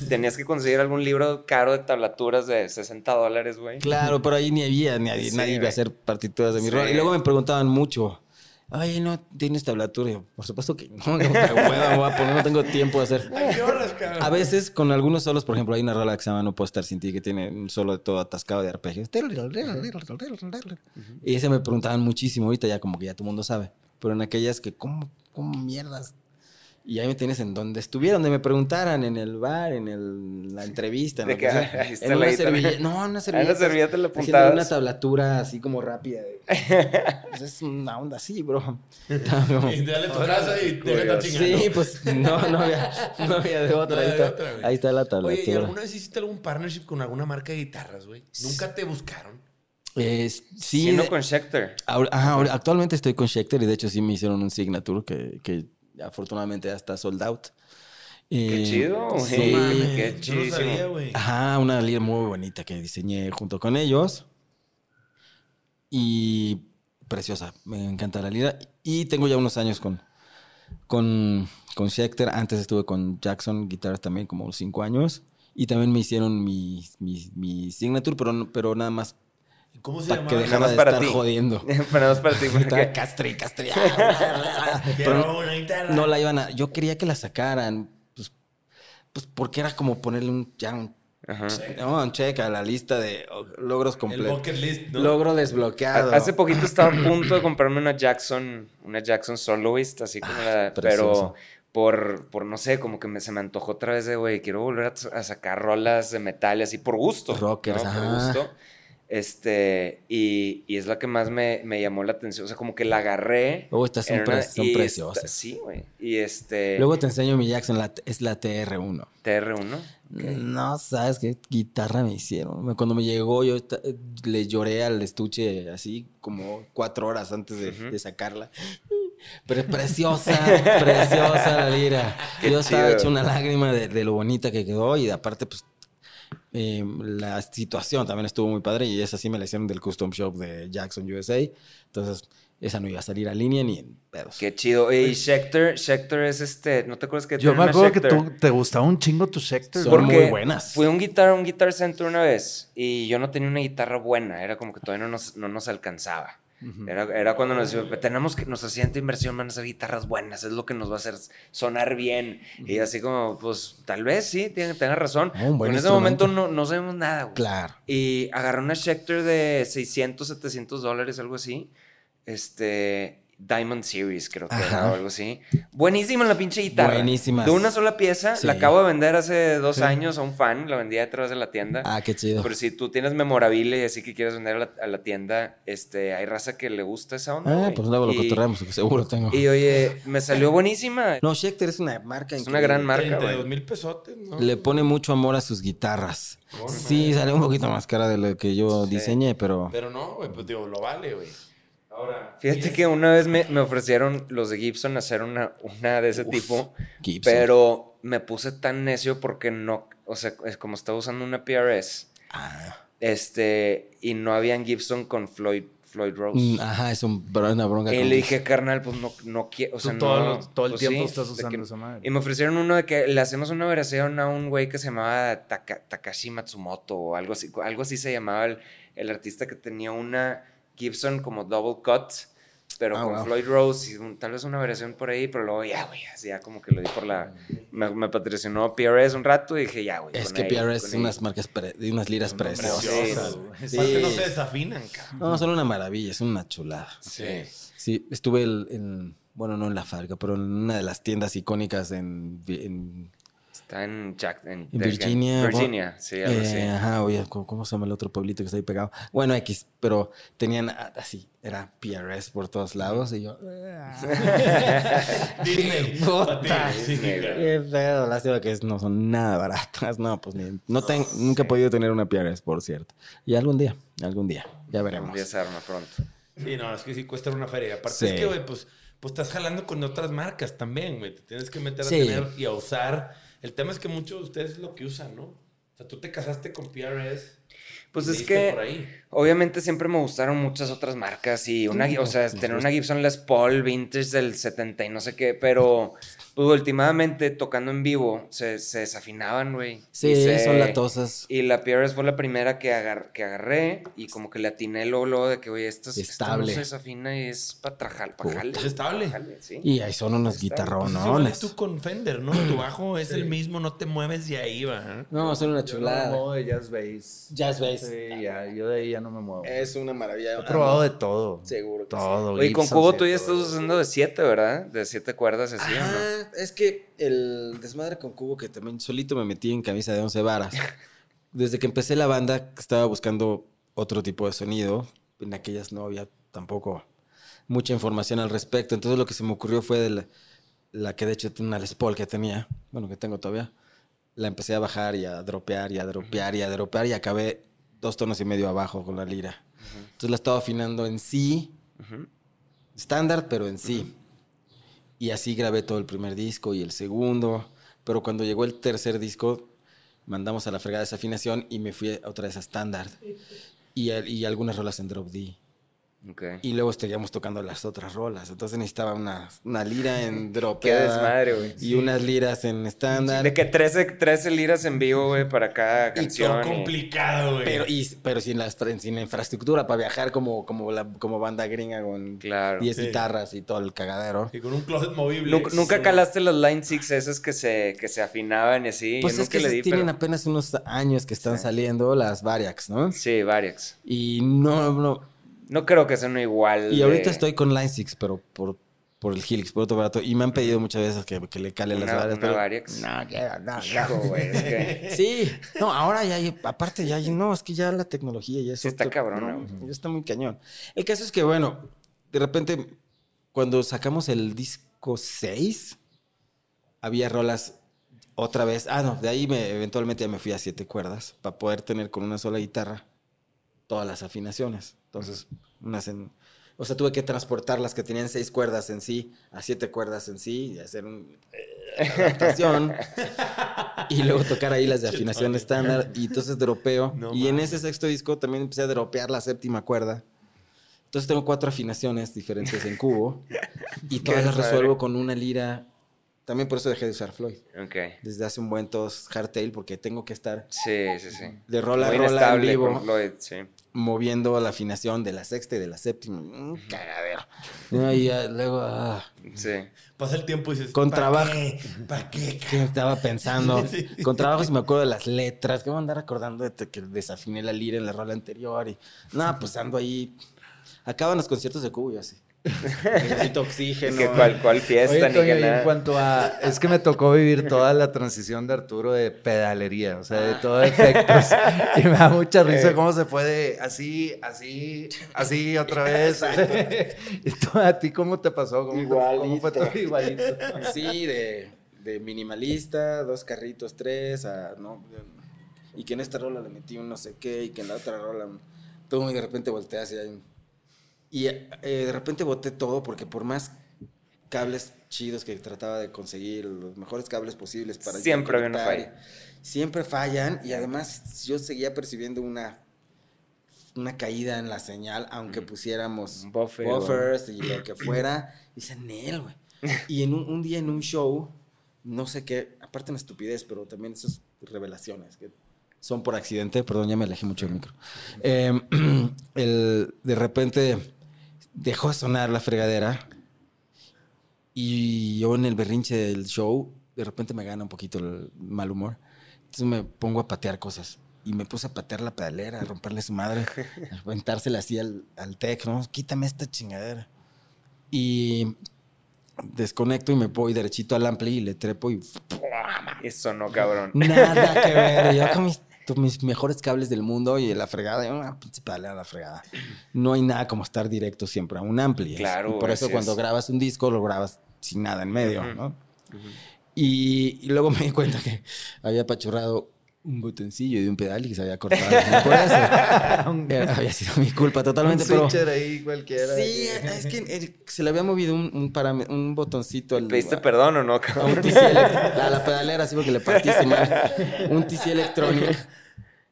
Tenías que conseguir algún libro caro de tablaturas de 60 dólares, güey. Claro, pero ahí ni había, ni había- Sí, nadie iba a güey. hacer partituras de mi Sí. rol. Y luego me preguntaban mucho. Oye, ¿no tienes tablatura? Por supuesto que no, no, poner, no tengo tiempo de hacer. A veces con algunos solos, por ejemplo, hay una rola que se llama No puedo estar sin ti, que tiene un solo de todo atascado de arpegios. Y ese me preguntaban muchísimo, ahorita ya como que ya todo el mundo sabe. Pero en aquellas que, ¿cómo, cómo mierdas? Y ahí me tienes en donde estuviera, donde me preguntaran, en el bar, en el- la entrevista. en De que, que sea. ahí está en una servilleta. No, en una servilleta. servilleta le apuntabas. una tablatura así como rápida. Pues es una onda así, bro. Como- Y dale tu casa y te Curioso. chingando. Sí, pues no, no había, no había de otra. No ahí, de está, otra, ahí está la Oye, ¿y tablatura. alguna vez hiciste algún partnership con alguna marca de guitarras, güey? ¿Nunca te buscaron? Eh, sí, no con Schecter. ahora- ajá, ahora- actualmente estoy con Schecter y de hecho sí me hicieron un signature que, que afortunadamente ya está sold out. Qué Eh, chido, güey. sí. Qué no güey. Ajá, una línea muy bonita que diseñé junto con ellos. Y preciosa, me encanta la lira. Y tengo ya unos años con, con, con Schecter. Antes estuve con Jackson Guitars también, como cinco años. Y también me hicieron mi, mi, mi signature, pero, pero nada más ¿Cómo se para llama? que dejara más de para estar ti. jodiendo. Pero no para ti, porque castre, castre. Guitarra. no la iban a. Yo quería que la sacaran. Pues, pues porque era como ponerle un, ya un, Ajá. no, un check a la lista de logros El completos. bucket list, ¿no? Logro desbloqueado. Ha- Hace poquito estaba a punto de comprarme una Jackson, una Jackson Soloist, así como la, precioso. pero por, por no sé, como que me, se me antojó otra vez de, güey, quiero volver a, a sacar rolas de metal y así por gusto. Rockers, ¿no? Por gusto. Este, y, y es la que más me, me llamó la atención. O sea, como que la agarré. Oh, estas son, pre- preciosas. sí, güey. Y este. Luego te enseño mi Jackson, la- es la TR1. TR1. No sabes qué guitarra me hicieron. Cuando me llegó, yo le lloré al estuche así como cuatro horas antes de, sacarla. Pero es preciosa, preciosa la lira. Qué yo estaba hecho una lágrima de, de lo bonita que quedó y aparte, pues, eh, la situación también estuvo muy padre y esa sí me la hicieron del custom shop de Jackson USA. Entonces, esa no iba a salir a línea ni en pedos. Qué chido. Y Schecter, Schecter es este. ¿No te acuerdas que Yo me acuerdo que tú te gustaba un chingo tu Schecter. Son güey. muy Porque buenas. Fui a un guitar, un Guitar Center una vez y yo no tenía una guitarra buena, era como que todavía no nos, no nos alcanzaba. Era, era cuando nos decían, tenemos que, nuestra siguiente inversión van a ser guitarras buenas, es lo que nos va a hacer sonar bien. Y así como, pues, tal vez sí, tiene- tenga razón. Oh, en ese momento no, no sabemos nada, güey. Claro. Y agarré una Schecter de 600, 700 dólares, algo así. Este, Diamond Series, creo que era, o algo así. Buenísima la pinche guitarra. Buenísimas. De una sola pieza. Sí. La acabo de vender hace dos Sí. años a un fan. La vendí detrás de la tienda. Ah, qué chido. Pero si tú tienes memorabilia y así que quieres vender a la, a la tienda, este, hay raza que le gusta esa onda. Ah, güey. pues luego lo cotorreamos, porque seguro tengo. Y oye, me salió buenísima. No, Schecter es una marca Es una increíble. gran marca, 32 güey. mil pesotes, ¿no? Le pone mucho amor a sus guitarras. Sí, sale un poquito más cara de lo que yo Sí. diseñé, pero... Pero no, güey, pues digo, lo vale, güey. Ahora. Fíjate que una vez me, me ofrecieron los de Gibson hacer una, una de ese tipo, Gibson. pero me puse tan necio porque no, o sea, es como estaba usando una PRS, Ah. este, y no habían Gibson con Floyd, Floyd Rose. Mm, Ajá, es un, una bronca. y le dije, carnal, pues no, no quiero, o Tú sea, todo, no. todo el pues tiempo sí, estás usando que- esa madre. Y me ofrecieron uno de que le hacemos una versión a un güey que se llamaba Taka- Takashi Matsumoto o algo así, algo así se llamaba el, el artista que tenía una Gibson como double cut, pero Ah, con wow. Floyd Rose y un- tal vez una versión por ahí, pero luego ya, güey, así ya como que lo di por la... Me, me patrocinó PRS un rato y dije, ya, güey. Es que ahí, PRS es unas marcas, pre- de unas liras preciosas. Preciosas, Sí. Sí. No se desafinan, cabrón. No, son una maravilla, es una chulada. Sí. Sí, estuve el- en, bueno, no en la fábrica, pero en una de las tiendas icónicas en, en, Está en, Jack, en, en Virginia. Virginia, sí, algo así. Eh, Ajá, oye, ¿cómo, cómo se llama el otro pueblito que está ahí pegado? Bueno, X, pero tenían ah, así, era PRS por todos lados y yo... Disney. Puta. Sí, Disney, claro. Qué pedo, lástima que no son nada baratas. No, pues ni, no ten- nunca he podido tener una PRS, por cierto. Y algún día, algún día, ya veremos. Un día se arma pronto. Sí, no, es que sí cuesta una feria. Aparte Sí. es que, güey, pues, pues estás jalando con otras marcas también, güey. Te tienes que meter a Sí. tener y a usar. El tema es que muchos de ustedes es lo que usan, ¿no? O sea, tú te casaste con PRS. Pues es que... Por ahí. Obviamente siempre me gustaron muchas otras marcas y una, o sea, tener una Gibson Les Paul vintage del 70 y no sé qué, pero pues últimamente tocando en vivo se, se desafinaban, güey. Sí, Y se- son latosas. Y la PRS fue la primera que, agar- que agarré y como que le atiné luego, luego de que, oye, esta, esta no Estable. se desafina y es para trajar, para jale. Es estable. jale, sí. Y ahí son unos bien. Pues tú con Fender, ¿no? Tu bajo es el mismo, no te mueves de ahí, va. ¿eh? No, son una Yo no me chulada. muevo de jazz bass. Jazz bass. Sí, ya, yo de ahí ya no me muevo. Es una maravilla. He probado de todo. Seguro que Todo. Oye, con Cubo sí, tú ya estás usando de 7, ¿verdad? De 7 cuerdas así, ¿o no? Es que el desmadre con Cubo, que también solito me metí en camisa de 11 varas. Desde que empecé la banda, estaba buscando otro tipo de sonido. En aquellas no había tampoco mucha información al respecto. Entonces lo que se me ocurrió fue de la, la que de hecho una Les Paul que tenía, bueno, que tengo todavía. La empecé a bajar y a dropear y a dropear y a dropear y acabé dos tonos y medio abajo con la lira. Entonces la estaba afinando en sí, estándar, pero en sí. Y así grabé todo el primer disco y el segundo. Pero cuando llegó el tercer disco, mandamos a la fregada esa afinación y me fui otra vez a estándar. Y, y algunas rolas en drop D. Y luego estaríamos tocando las otras rolas. Entonces necesitaba una, una lira en drop. Qué desmadre, güey. Y unas liras en estándar. De que 13, 13 liras en vivo, güey, para cada canción. Todo y- complicado, güey. Pero, y, pero sin, la, sin la infraestructura para viajar como, como, la, como banda gringa con Claro. 10 Sí. guitarras y todo el cagadero. Y con un closet movible. ¿Nunca, nunca calaste las Line 6 esas que se, que se afinaban y así? Pues Yo es que le di, tienen pero- apenas unos años que están Sí. saliendo las Variax, ¿no? Sí, varias. Y no, no. No creo que sean igual. Y ahorita estoy con Line 6, pero por, por el Helix, por otro barato. Y me han pedido muchas veces que, que le cale las Una- Variax. una pero-. No, quiero, no, Hijo, güey, es que- Sí, no, ahora ya hay, aparte ya hay, no, es que ya la tecnología ya es Sí está otro- cabrona, no, ya está muy cañón. El caso es que, bueno, de repente, cuando sacamos el disco 6, había rolas otra vez. Ah, no, de ahí me, eventualmente ya me fui a siete cuerdas para poder tener con una sola guitarra todas las afinaciones. Entonces, unas en... O sea, tuve que transportar las que tenían seis cuerdas en sí a siete cuerdas en sí y hacer una adaptación. y luego tocar ahí las de afinación estándar. Y entonces dropeo. No y en ese sexto disco también empecé a dropear la séptima cuerda. Entonces tengo cuatro afinaciones diferentes en cubo. Y todas las resuelvo con una lira También por eso dejé de usar Floyd. Ok. Desde hace un buen todos hardtail porque tengo que estar Sí, sí, sí. de rola a rola en vivo con Floyd, sí. moviendo la afinación de la sexta y de la séptima. Un cagadero. No, y ya luego, ah, Sí. Pasa el tiempo y dices, Con ¿para trabajo. qué? ¿Para qué? ¿qué estaba pensando? Sí. Con trabajo si me acuerdo de las letras. ¿Qué voy a andar recordando de que desafiné la lira en la rola anterior? Y, no, pues ando ahí. Acaban los conciertos de Cubo y así. Necesito oxígeno. Que cuál, cuál fiesta, Oye, ni que y en nada. cuanto a... Es que me tocó vivir toda la transición de Arturo de pedalería, o sea, de todo efectos. Y me da mucha risa cómo se fue de así, así, así, otra vez. ¿Y tú, a ti cómo te pasó? ¿Cómo, te- cómo fue todo igualito? Sí, de, de minimalista, dos carritos, tres, a, no, y que en esta rola le metí un no sé qué, y que en la otra rola, y de repente volteas y hay un- Y eh, de repente boté todo porque por más cables chidos que trataba de conseguir, los mejores cables posibles para Siempre había una falla. Siempre fallan y además yo seguía percibiendo una una caída en la señal, aunque pusiéramos Un buffer, buffers y lo que fuera. Dice, Nel, güey. Y en un, un día en un show, no sé qué, aparte una estupidez, pero también esas revelaciones que son por accidente, perdón, ya me alejé mucho del micro. Eh, el, de repente dejó de sonar la fregadera y yo en el berrinche del show, de repente me gana un poquito el mal humor. Entonces me pongo a patear cosas. Y me puse a patear la pedalera, a romperle su madre, a aventársela así al, al tech, ¿no? Quítame esta chingadera. Y desconecto y me voy derechito al ampli y le trepo y Eso no, cabrón. nada que ver. Yo con mis, mis mejores cables del mundo y la fregada, yo una pinche pedalera a la fregada. No hay nada como estar directo siempre a un ampli. es- Claro, y por eso así cuando es. grabas un disco lo grabas sin nada en medio, ¿no? Y, y luego me di cuenta que había apachurrado un botoncillo de un pedal y que se había cortado. Por eso. Era- había sido mi culpa totalmente, un pero... ahí cualquiera. Sí, es que eh, se le había movido un, un, un botoncito al... ¿Pediste perdón o no, a un cabrón? TC a la pedalera, sí, porque le partiste mal. Un TC Electronic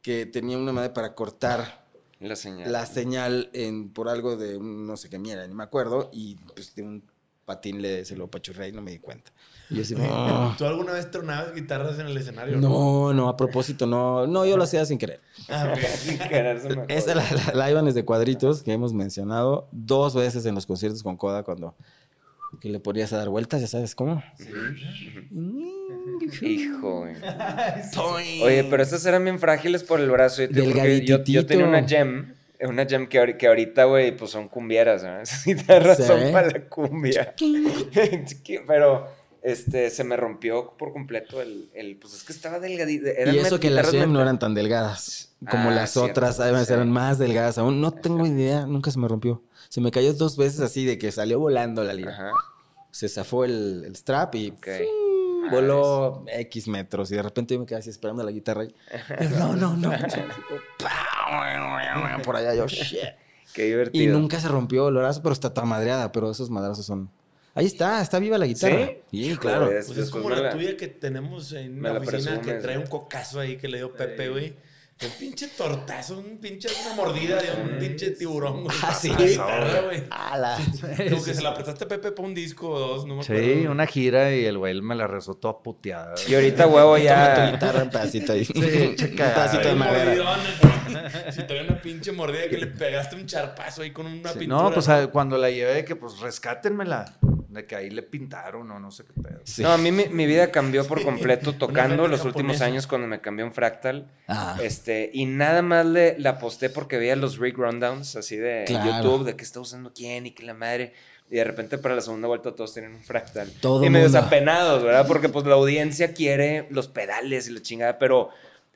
que tenía una madre para cortar La señal. la señal en, por algo de un no sé qué mierda, ni me acuerdo, y pues de un patín le, se lo pachurré y no me di cuenta. Y yo así, no, ¿Tú alguna vez tronabas guitarras en el escenario? no, no, a propósito, no, no, yo lo hacía sin querer. Ah. Sin querer se me Esa la, la, la Ibanez de cuadritos que hemos mencionado dos veces en los conciertos con Coda cuando que le ponías a dar vueltas, ya sabes cómo. Hijo, güey. Oye, pero estas eran bien frágiles por el brazo. Yo, te- yo, yo tenía una gem, una gem que, que ahorita, güey, pues son cumbieras, ¿no? Sí. son para la cumbia. Pero, este, se me rompió por completo el, el pues es que estaba delgadito. Y eso que las Gem no eran tan delgadas como Ah, las cierto, otras, además sí. eran más delgadas aún. No tengo idea, nunca se me rompió. Se me cayó dos veces así de que salió volando la lira. Ajá, Se zafó el, el strap y ok. ¡fum! voló X metros. Y de repente yo me quedé así esperando la guitarra. Y, no, no, no. Por allá yo, shit. Qué Y divertido. nunca se rompió el brazo, pero está toda madreada. Pero esos madrazos son. Ahí está, está viva la guitarra. ¿Sí? Sí, claro. Pues es Después como me la la- tuya que tenemos en la la oficina que presumes, trae güey. un cocazo ahí que le dio Pepe, güey. Un pinche tortazo, un pinche una mordida de un pinche tiburón, güey. Ah, sí. Guitarra, güey. Ala. Como que se la prestaste a Pepe para un disco o dos, no me acuerdo. Sí, una gira y el güey me la rezó toda puteada. Y ahorita, huevo, ya. guitarra un pedacito ahí. che, un cagada. pedacito de madera. Si trae una pinche mordida que le pegaste un charpazo ahí con una Sí, pintura. no, pues a- cuando la llevé, que pues rescátenmela. De que ahí le pintaron o no sé qué pedo. Sí. No, a mí mi, mi vida cambió por completo tocando los últimos años cuando me cambió un fractal. Ah. Este, y nada más le, la aposté porque veía los Rick Rundowns así de Claro. YouTube, de qué está usando quién y que la madre. Y de repente para la segunda vuelta todos tienen un fractal. Todo y medio mundo. apenados, ¿verdad? Porque pues la audiencia quiere los pedales y la chingada, pero...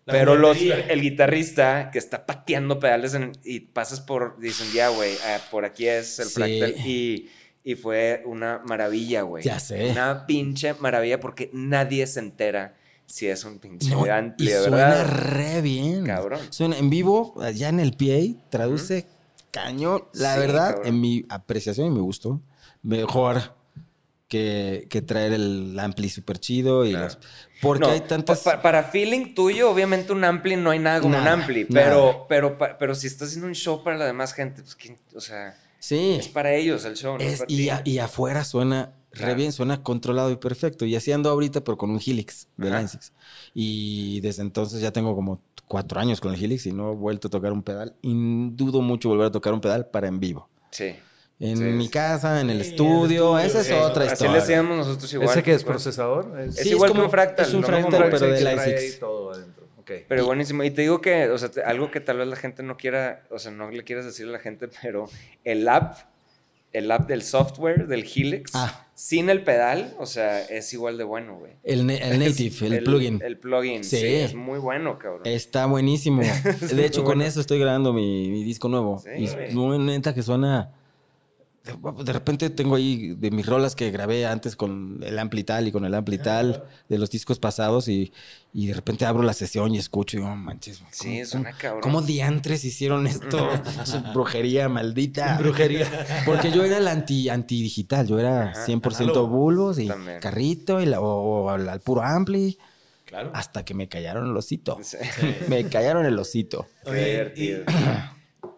La pero los, el guitarrista que está pateando pedales en- y pasas por, dicen, ya, güey, ah, por aquí es el Sí. fractal. Y, y fue una maravilla, güey. Ya sé. Una pinche maravilla porque nadie se entera si es un pinche No, y suena verdad. re bien. Cabrón. Suena en vivo, allá en el PA, traduce cañón. La Sí, verdad, cabrón. en mi apreciación y mi gusto, mejor que, que traer el ampli súper chido y Claro. los- Porque No, hay tantas... pa- pa- para feeling tuyo, obviamente un ampli no hay nada como Nada, un ampli. nada. Pero, pero, pero si estás haciendo un show para la demás gente, pues, ¿quién- o sea, sí. es para ellos el show, no es Es- para y, ti. a- y afuera suena re Claro. bien, suena controlado y perfecto. Y así ando ahorita, pero con un Helix de 6. Y desde entonces ya tengo como cuatro años con el Helix y no he vuelto a tocar un pedal. Y dudo mucho volver a tocar un pedal para en vivo. Sí. En Sí, mi casa, en el Sí, en el estudio, esa es sí. otra Así historia. le hacíamos nosotros igual. ¿Ese que es procesador? Es Sí, igual que como- un fractal. es un lo fractal, pero Sí, de que Line trae 6. ahí todo adentro. Ok. Pero buenísimo. Y te digo que, o sea, te- algo que tal vez la gente no quiera, o sea, no le quieras decir a la gente, pero el app, el app del software del Helix, Ah. sin el pedal, o sea, es igual de bueno, güey. El, el native, el, plugin. El plugin, sí. Sí. es muy bueno, cabrón. Está buenísimo. De hecho, con eso estoy grabando mi, mi disco nuevo. Sí, y neta que suena. De, de repente tengo ahí de mis rolas que grabé antes con el ampli tal y con el ampli tal de los discos pasados y, y de repente abro la sesión y escucho y digo, "Oh, manches. ¿cómo- Sí, suena cabrón. ¿Cómo diantres hicieron esto? Su brujería maldita. Brujería. Porque yo era el anti, anti digital, yo era Ajá, 100% análogo. bulbos y También. carrito y la- o, o al, puro ampli. Claro. Hasta que me callaron el osito. Sí. Me callaron el osito. Oye, y-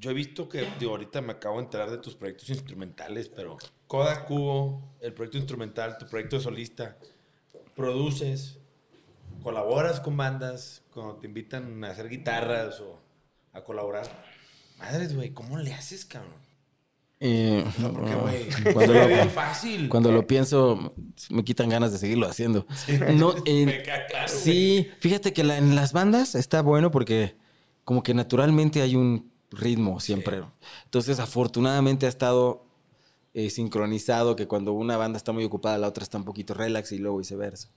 yo he visto que digo, ahorita me acabo de enterar de tus proyectos instrumentales, pero Coda Cubo, el proyecto instrumental, tu proyecto de solista, produces, colaboras con bandas, cuando te invitan a hacer guitarras o a colaborar. Madres, güey, ¿cómo le haces, cabrón? Eh, O sea, porque, cuando, lo, fácil. cuando lo pienso, me quitan ganas de seguirlo haciendo. No, eh, claro, güey. sí, fíjate que la- en las bandas está bueno porque como que naturalmente hay un ritmo siempre. Entonces, afortunadamente ha estado eh, sincronizado que cuando una banda está muy ocupada, la otra está un poquito relax y luego viceversa.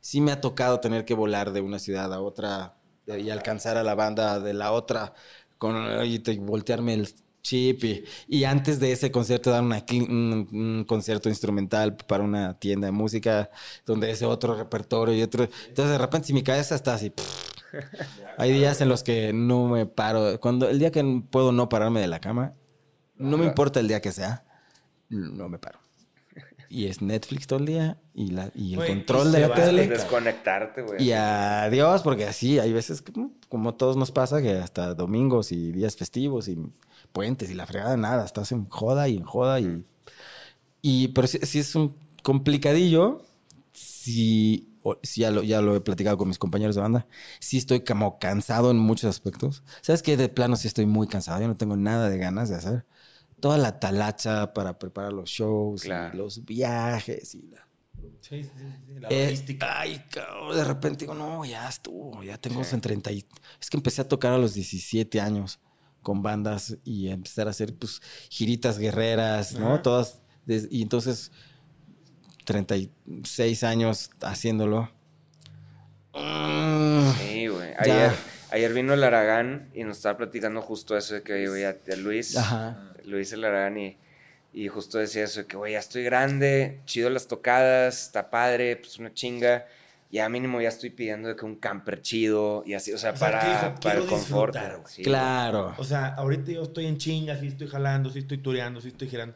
Sí me ha tocado tener que volar de una ciudad a otra eh, y alcanzar a la banda de la otra con y te- voltearme el chip y, y antes de ese concierto dar una un, un concierto instrumental para una tienda de música donde ese otro repertorio y otro entonces de repente si mi cabeza está así hay días en los que no me paro. Cuando el día que puedo no pararme de la cama no me importa el día que sea no me paro. Y es Netflix todo el día y, la, y el Güey, y control de se la tele. Desconectarte, güey. y adiós, porque así hay veces, que, mm, como todos nos pasa, que hasta domingos y días festivos y puentes y la fregada, nada, estás en joda y en joda y... y pero sí, sí es un complicadillo, si ya, lo, ya lo he platicado con mis compañeros de banda, sí estoy como cansado en muchos aspectos. ¿Sabes qué? De plano sí estoy muy cansado, yo no tengo nada de ganas de hacer. Toda la talacha para preparar los shows, y Claro. los viajes y la... Sí, sí, sí, sí, la Eh, ay, cabrón, de repente digo, no, ya estuvo, ya tengo en 30 y... Es que empecé a tocar a los 17 años con bandas y empezar a hacer, pues, giritas guerreras, ¿no? Ajá. Todas, des- y entonces, 36 años haciéndolo. Mm, Sí, güey. Ayer, ayer vino el Aragán y nos estaba platicando justo eso de que, güey, a, a Luis, Ajá. Luis el Aragán y, y justo decía eso de que, güey, ya estoy grande, chido las tocadas, está padre, pues una chinga. Ya mínimo ya estoy pidiendo de que un camper chido y así, o sea, O para, para el "Quiero confort. disfrutar, güey". Sí, claro. O sea, ahorita yo estoy en chinga, sí estoy jalando, sí estoy tureando, sí estoy girando.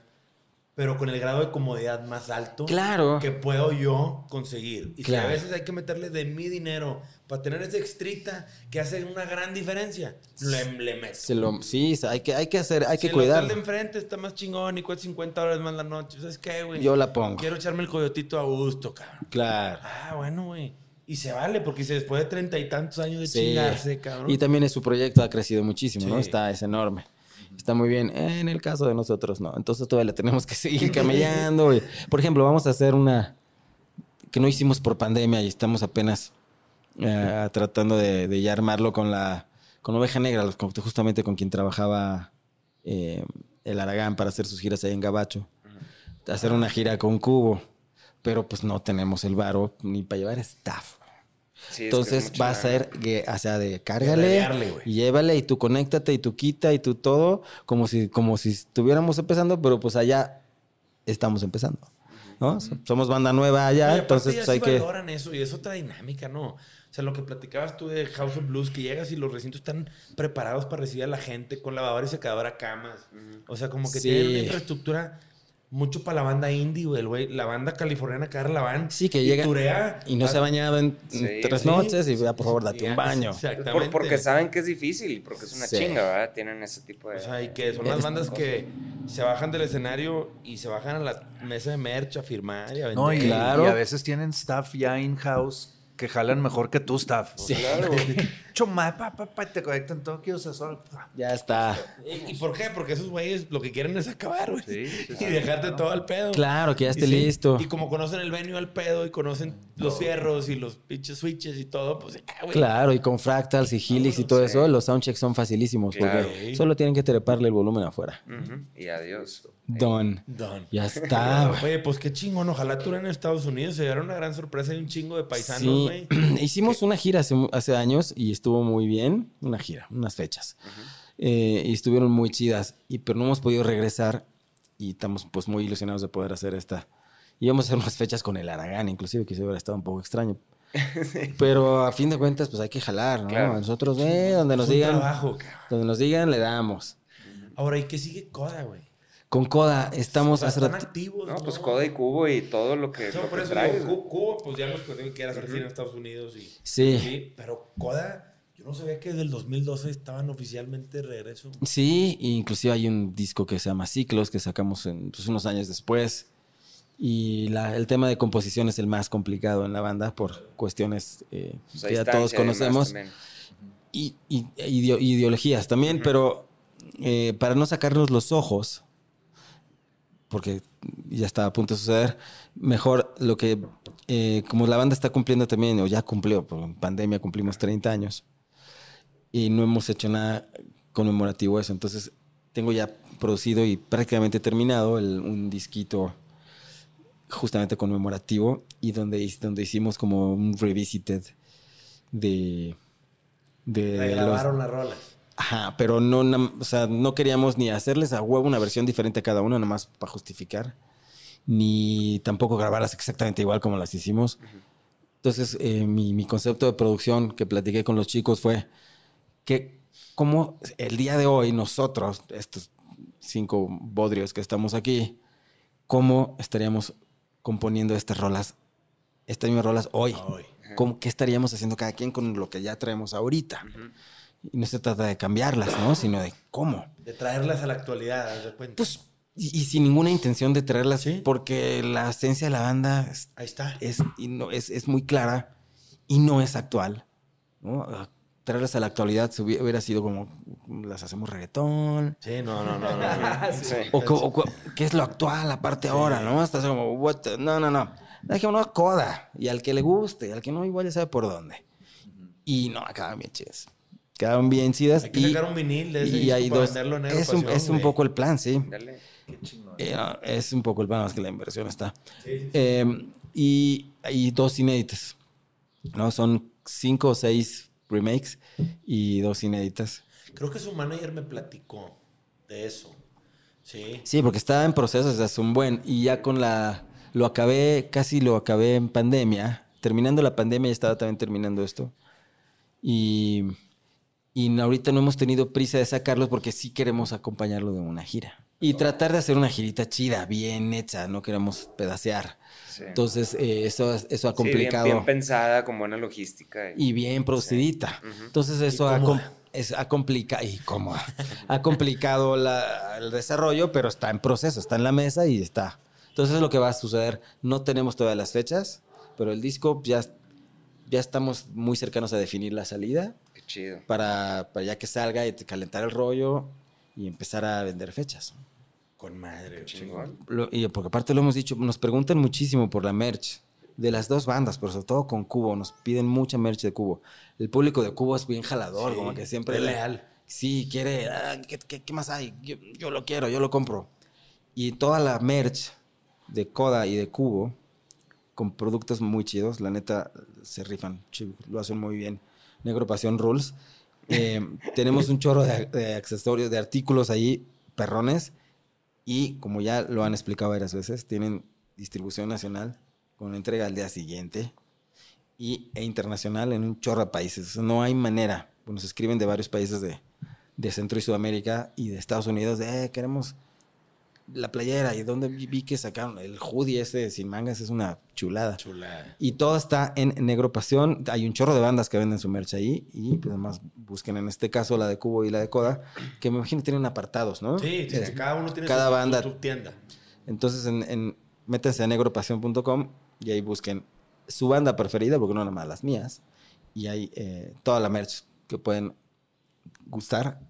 Pero con el grado de comodidad más alto Claro. que puedo yo conseguir. Y si Claro. a veces hay que meterle de mi dinero para tener esa extrita que hace una gran diferencia, le, le meto. Se lo, sí, hay que, hay que hacer, hay si que el hotel cuidarlo. de enfrente está más chingón y cuesta 50 dólares más la noche, ¿sabes qué, güey? Yo la pongo. Quiero echarme el coyotito a gusto, cabrón. Claro. Ah, bueno, güey. Y se vale, porque si después de treinta y tantos años de Sí. chingarse, cabrón. Y también es su proyecto ha crecido muchísimo, ¿no? Sí. Está, es enorme. Está muy bien. En el caso de nosotros, no. Entonces todavía la tenemos que seguir camellando. y- Por ejemplo, vamos a hacer una que no hicimos por pandemia y estamos apenas eh, tratando de, de ya armarlo con la con Oveja Negra, con- justamente con quien trabajaba eh, el Aragán para hacer sus giras ahí en Gabacho. Hacer una gira con Cubo. Pero pues no tenemos el varo ni para llevar staff. Sí, Entonces va a ser, que, o sea, de cárgale, güey. y llévale, y tú conéctate, y tú quita, y tú todo, como si, como si estuviéramos empezando, pero pues allá estamos empezando, ¿no? Somos banda nueva allá, Oye, entonces ya pues hay sí que... valoran eso y es otra dinámica, ¿no? O sea, lo que platicabas tú de House of Blues, que llegas y los recintos están preparados para recibir a la gente con lavadora y secadora, camas. O sea, como que Sí. tienen una infraestructura mucho para la banda indie, güey. El güey, la banda californiana que agarra la van. Sí, que y llega turea. y no se ha bañado en Sí, tres sí. noches y ya, por favor, date un baño. Exactamente. Por- porque saben que es difícil, porque es una Sí. chinga, ¿verdad? Tienen ese tipo de... O sea, y que son las bandas que se bajan del escenario y se bajan a la mesa de merch a firmar y a vender. No, y, Claro. y a veces tienen staff ya in-house que jalan mejor que tu staff. Sí. Claro. Choma, pa, pa, pa, te conectan Tokio, o sea, solo- Ya está. ¿Y, y por qué? Porque esos güeyes lo que quieren es acabar, güey. Sí, sí, y dejarte claro. todo al pedo. Claro, que ya Y esté sí, listo. Y como conocen el venue al pedo y conocen los fierros y los pinches switches y todo, pues ya, güey. Claro, y con fractals y helix y todo eso, los soundchecks son facilísimos Claro. porque solo tienen que treparle el volumen afuera. Ujú, Y adiós. Don. Don. Ya está. güey. Oye, pues qué chingón. Ojalá tú en Estados Unidos se diera una gran sorpresa y un chingo de paisanos, Sí, güey. hicimos una gira hace, hace años y estuvo muy bien. Una gira, unas fechas. Eh, y estuvieron muy chidas. Y, pero no hemos podido regresar y estamos pues muy ilusionados de poder hacer esta. Íbamos a hacer unas fechas con el Aragán, inclusive, que se hubiera estado un poco extraño. Pero a fin de cuentas, pues hay que jalar, ¿no? Claro. Nosotros, eh, donde nos digan, trabajo, cabrón. donde nos digan, le damos. Ahora, ¿y qué sigue Coda, güey? Con Coda estamos hace están rati- activos. No, pues Coda y Cubo y todo lo que, No, lo por que eso traes. digo, Cu- Cuba, pues ya nos contigo que hacer cine en Estados Unidos y... Sí. Sí, pero Coda, yo no sabía que desde el 2012 estaban oficialmente de regreso. Sí, inclusive hay un disco que se llama Ciclos que sacamos en, pues, unos años después. Y la- el tema de composición es el más complicado en la banda por cuestiones eh, Pues que ya todos conocemos. Y, y- ideo- ideologías también, pero eh, para no sacarnos los ojos, porque ya está a punto de suceder, mejor lo que, eh, como la banda está cumpliendo también, o ya cumplió, por pandemia cumplimos 30 años, y no hemos hecho nada conmemorativo a eso, entonces tengo ya producido y prácticamente terminado el- un disquito justamente conmemorativo y donde, donde hicimos como un revisited de... de Regrabaron las rolas. Ajá, pero no, o sea, no queríamos ni hacerles a huevo una versión diferente a cada uno, nomás para justificar, ni tampoco grabarlas exactamente igual como las hicimos. Entonces, eh, mi, mi concepto de producción que platiqué con los chicos fue que como el día de hoy nosotros, estos cinco bodrios que estamos aquí, ¿cómo estaríamos componiendo estas rolas, estas mismas rolas hoy? Hoy. ¿Cómo, ¿Qué estaríamos haciendo cada quien con lo que ya traemos ahorita? Y no se trata de cambiarlas, ¿no? Sino de cómo. De traerlas a la actualidad, de cuenta. Pues, y, y sin ninguna intención de traerlas, Sí. porque la esencia de la banda es, Ahí está. es, y no, es, es muy clara y no es actual. ¿no? Traerlas a la actualidad se hubiera, sido como, las hacemos reggaetón. Sí, no, no, no. no. Sí. O, ¿qué es lo actual aparte ahora, no? Estás como, what the- no, no, no. Dejémonos coda. Y al que le guste, y al que no, igual ya sabe por dónde. Y no, quedaban bien chidas. Quedaban bien chidas. Hay que y, sacar un vinil de ese y hay para dos. venderlo en Es un, es un poco el plan, sí. Dale. Eh, no, es un poco el plan, más que la inversión está. Eh, y hay dos inéditas. ¿no? Son cinco o seis remakes y dos inéditas. Creo que su manager me platicó de eso. Sí. Sí, porque estaba en proceso desde hace un buen. Y ya con la. Lo acabé, casi lo acabé en pandemia. Terminando la pandemia, ya estaba también terminando esto. Y. Y ahorita no hemos tenido prisa de sacarlos porque sí queremos acompañarlo de una gira. Y tratar de hacer una girita chida, bien hecha, no queremos pedacear. Sí. Entonces, eh, eso, eso ha Sí, bien- complicado. bien, pensada, con buena logística. y bien producidita. Entonces eso ha, cómoda. com- es- ha complicado y cómoda. ha complicado la- el desarrollo, pero está en proceso, está en la mesa y está. Entonces es lo que va a suceder. No tenemos todas las fechas, pero el disco ya, ya estamos muy cercanos a definir la salida chido. para, para ya que salga y calentar el rollo y empezar a vender fechas. Con madre. Chingón. Lo- y porque aparte lo hemos dicho, nos preguntan muchísimo por la merch de las dos bandas, pero sobre todo con Cubo, nos piden mucha merch de Cubo. El público de Cubo es bien jalador, Sí, como que siempre es le- leal. Sí, quiere, "Ah, ¿qué, qué- qué más hay? Yo, yo lo quiero, yo lo compro. Y toda la merch de Coda y de Cubo, con productos muy chidos, la neta, se rifan, lo hacen muy bien. Negro Rules. Eh, tenemos un chorro de, de accesorios, de artículos ahí, perrones, y como ya lo han explicado varias veces, tienen distribución nacional con entrega al día siguiente y, e internacional en un chorro de países. No hay manera. Nos escriben de varios países de, de Centro y Sudamérica y de Estados Unidos de, "Eh, queremos la playera y donde vi, que sacaron el hoodie ese sin mangas es una chulada. Chulada. Y todo está en Negro Pasión. Hay un chorro de bandas que venden su merch ahí. Y pues además busquen en este caso la de Cubo y la de Coda, que me imagino tienen apartados, ¿no? Sí, sí, Es- cada uno tiene cada su, banda. su tienda. Entonces, en, en- métanse a negropasión.com y ahí busquen su banda preferida, porque no nada más las mías. Y hay eh, toda la merch que pueden gustar.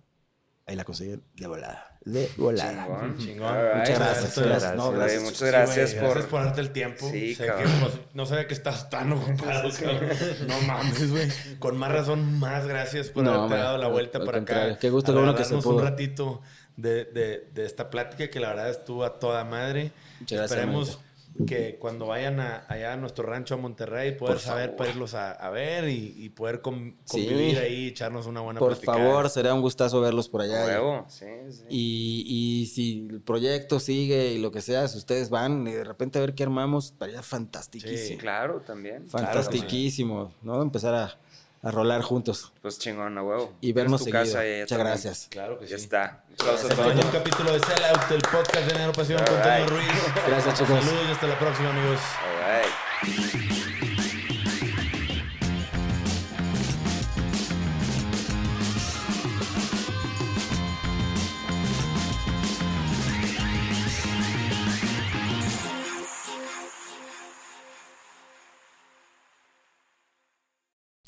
Ahí la consiguen de volada. De volada. Chingón. Chingón. Right. Muchas gracias. Gracias. No, gracias. gracias. Muchas Sí, gracias güey, por- Gracias por darte el tiempo. Sí, Sé que, pues, no sabía que estabas tan ocupado, cabrón. No mames, güey. Con más razón, más gracias por No, haberte hombre, dado la vuelta para contrario. acá. Qué gusto, qué bueno que se pudo. un ratito de, de, de esta plática que la verdad estuvo a toda madre. Muchas gracias, Esperemos que cuando vayan a, allá a nuestro rancho a Monterrey poder Por saber favor. para irlos a, a ver y, y poder con- Sí. convivir ahí, echarnos una buena Por platicada. favor, será un gustazo verlos por allá. Huevo, sí, sí. Y, y si el proyecto sigue y lo que sea, si ustedes van y de repente a ver qué armamos, estaría fantastiquísimo. Sí. Claro, también. Fantastiquísimo, ¿no? Empezar a, a rolar juntos Pues chingón, a huevo. y vernos seguido. casa Muchas también. gracias. Claro que sí. Ya está. Toño. un capítulo de Sell Out, el podcast de Negro Pasión con All Toño right. Ruiz. Gracias, chicos. Saludos y hasta la próxima, amigos. All right.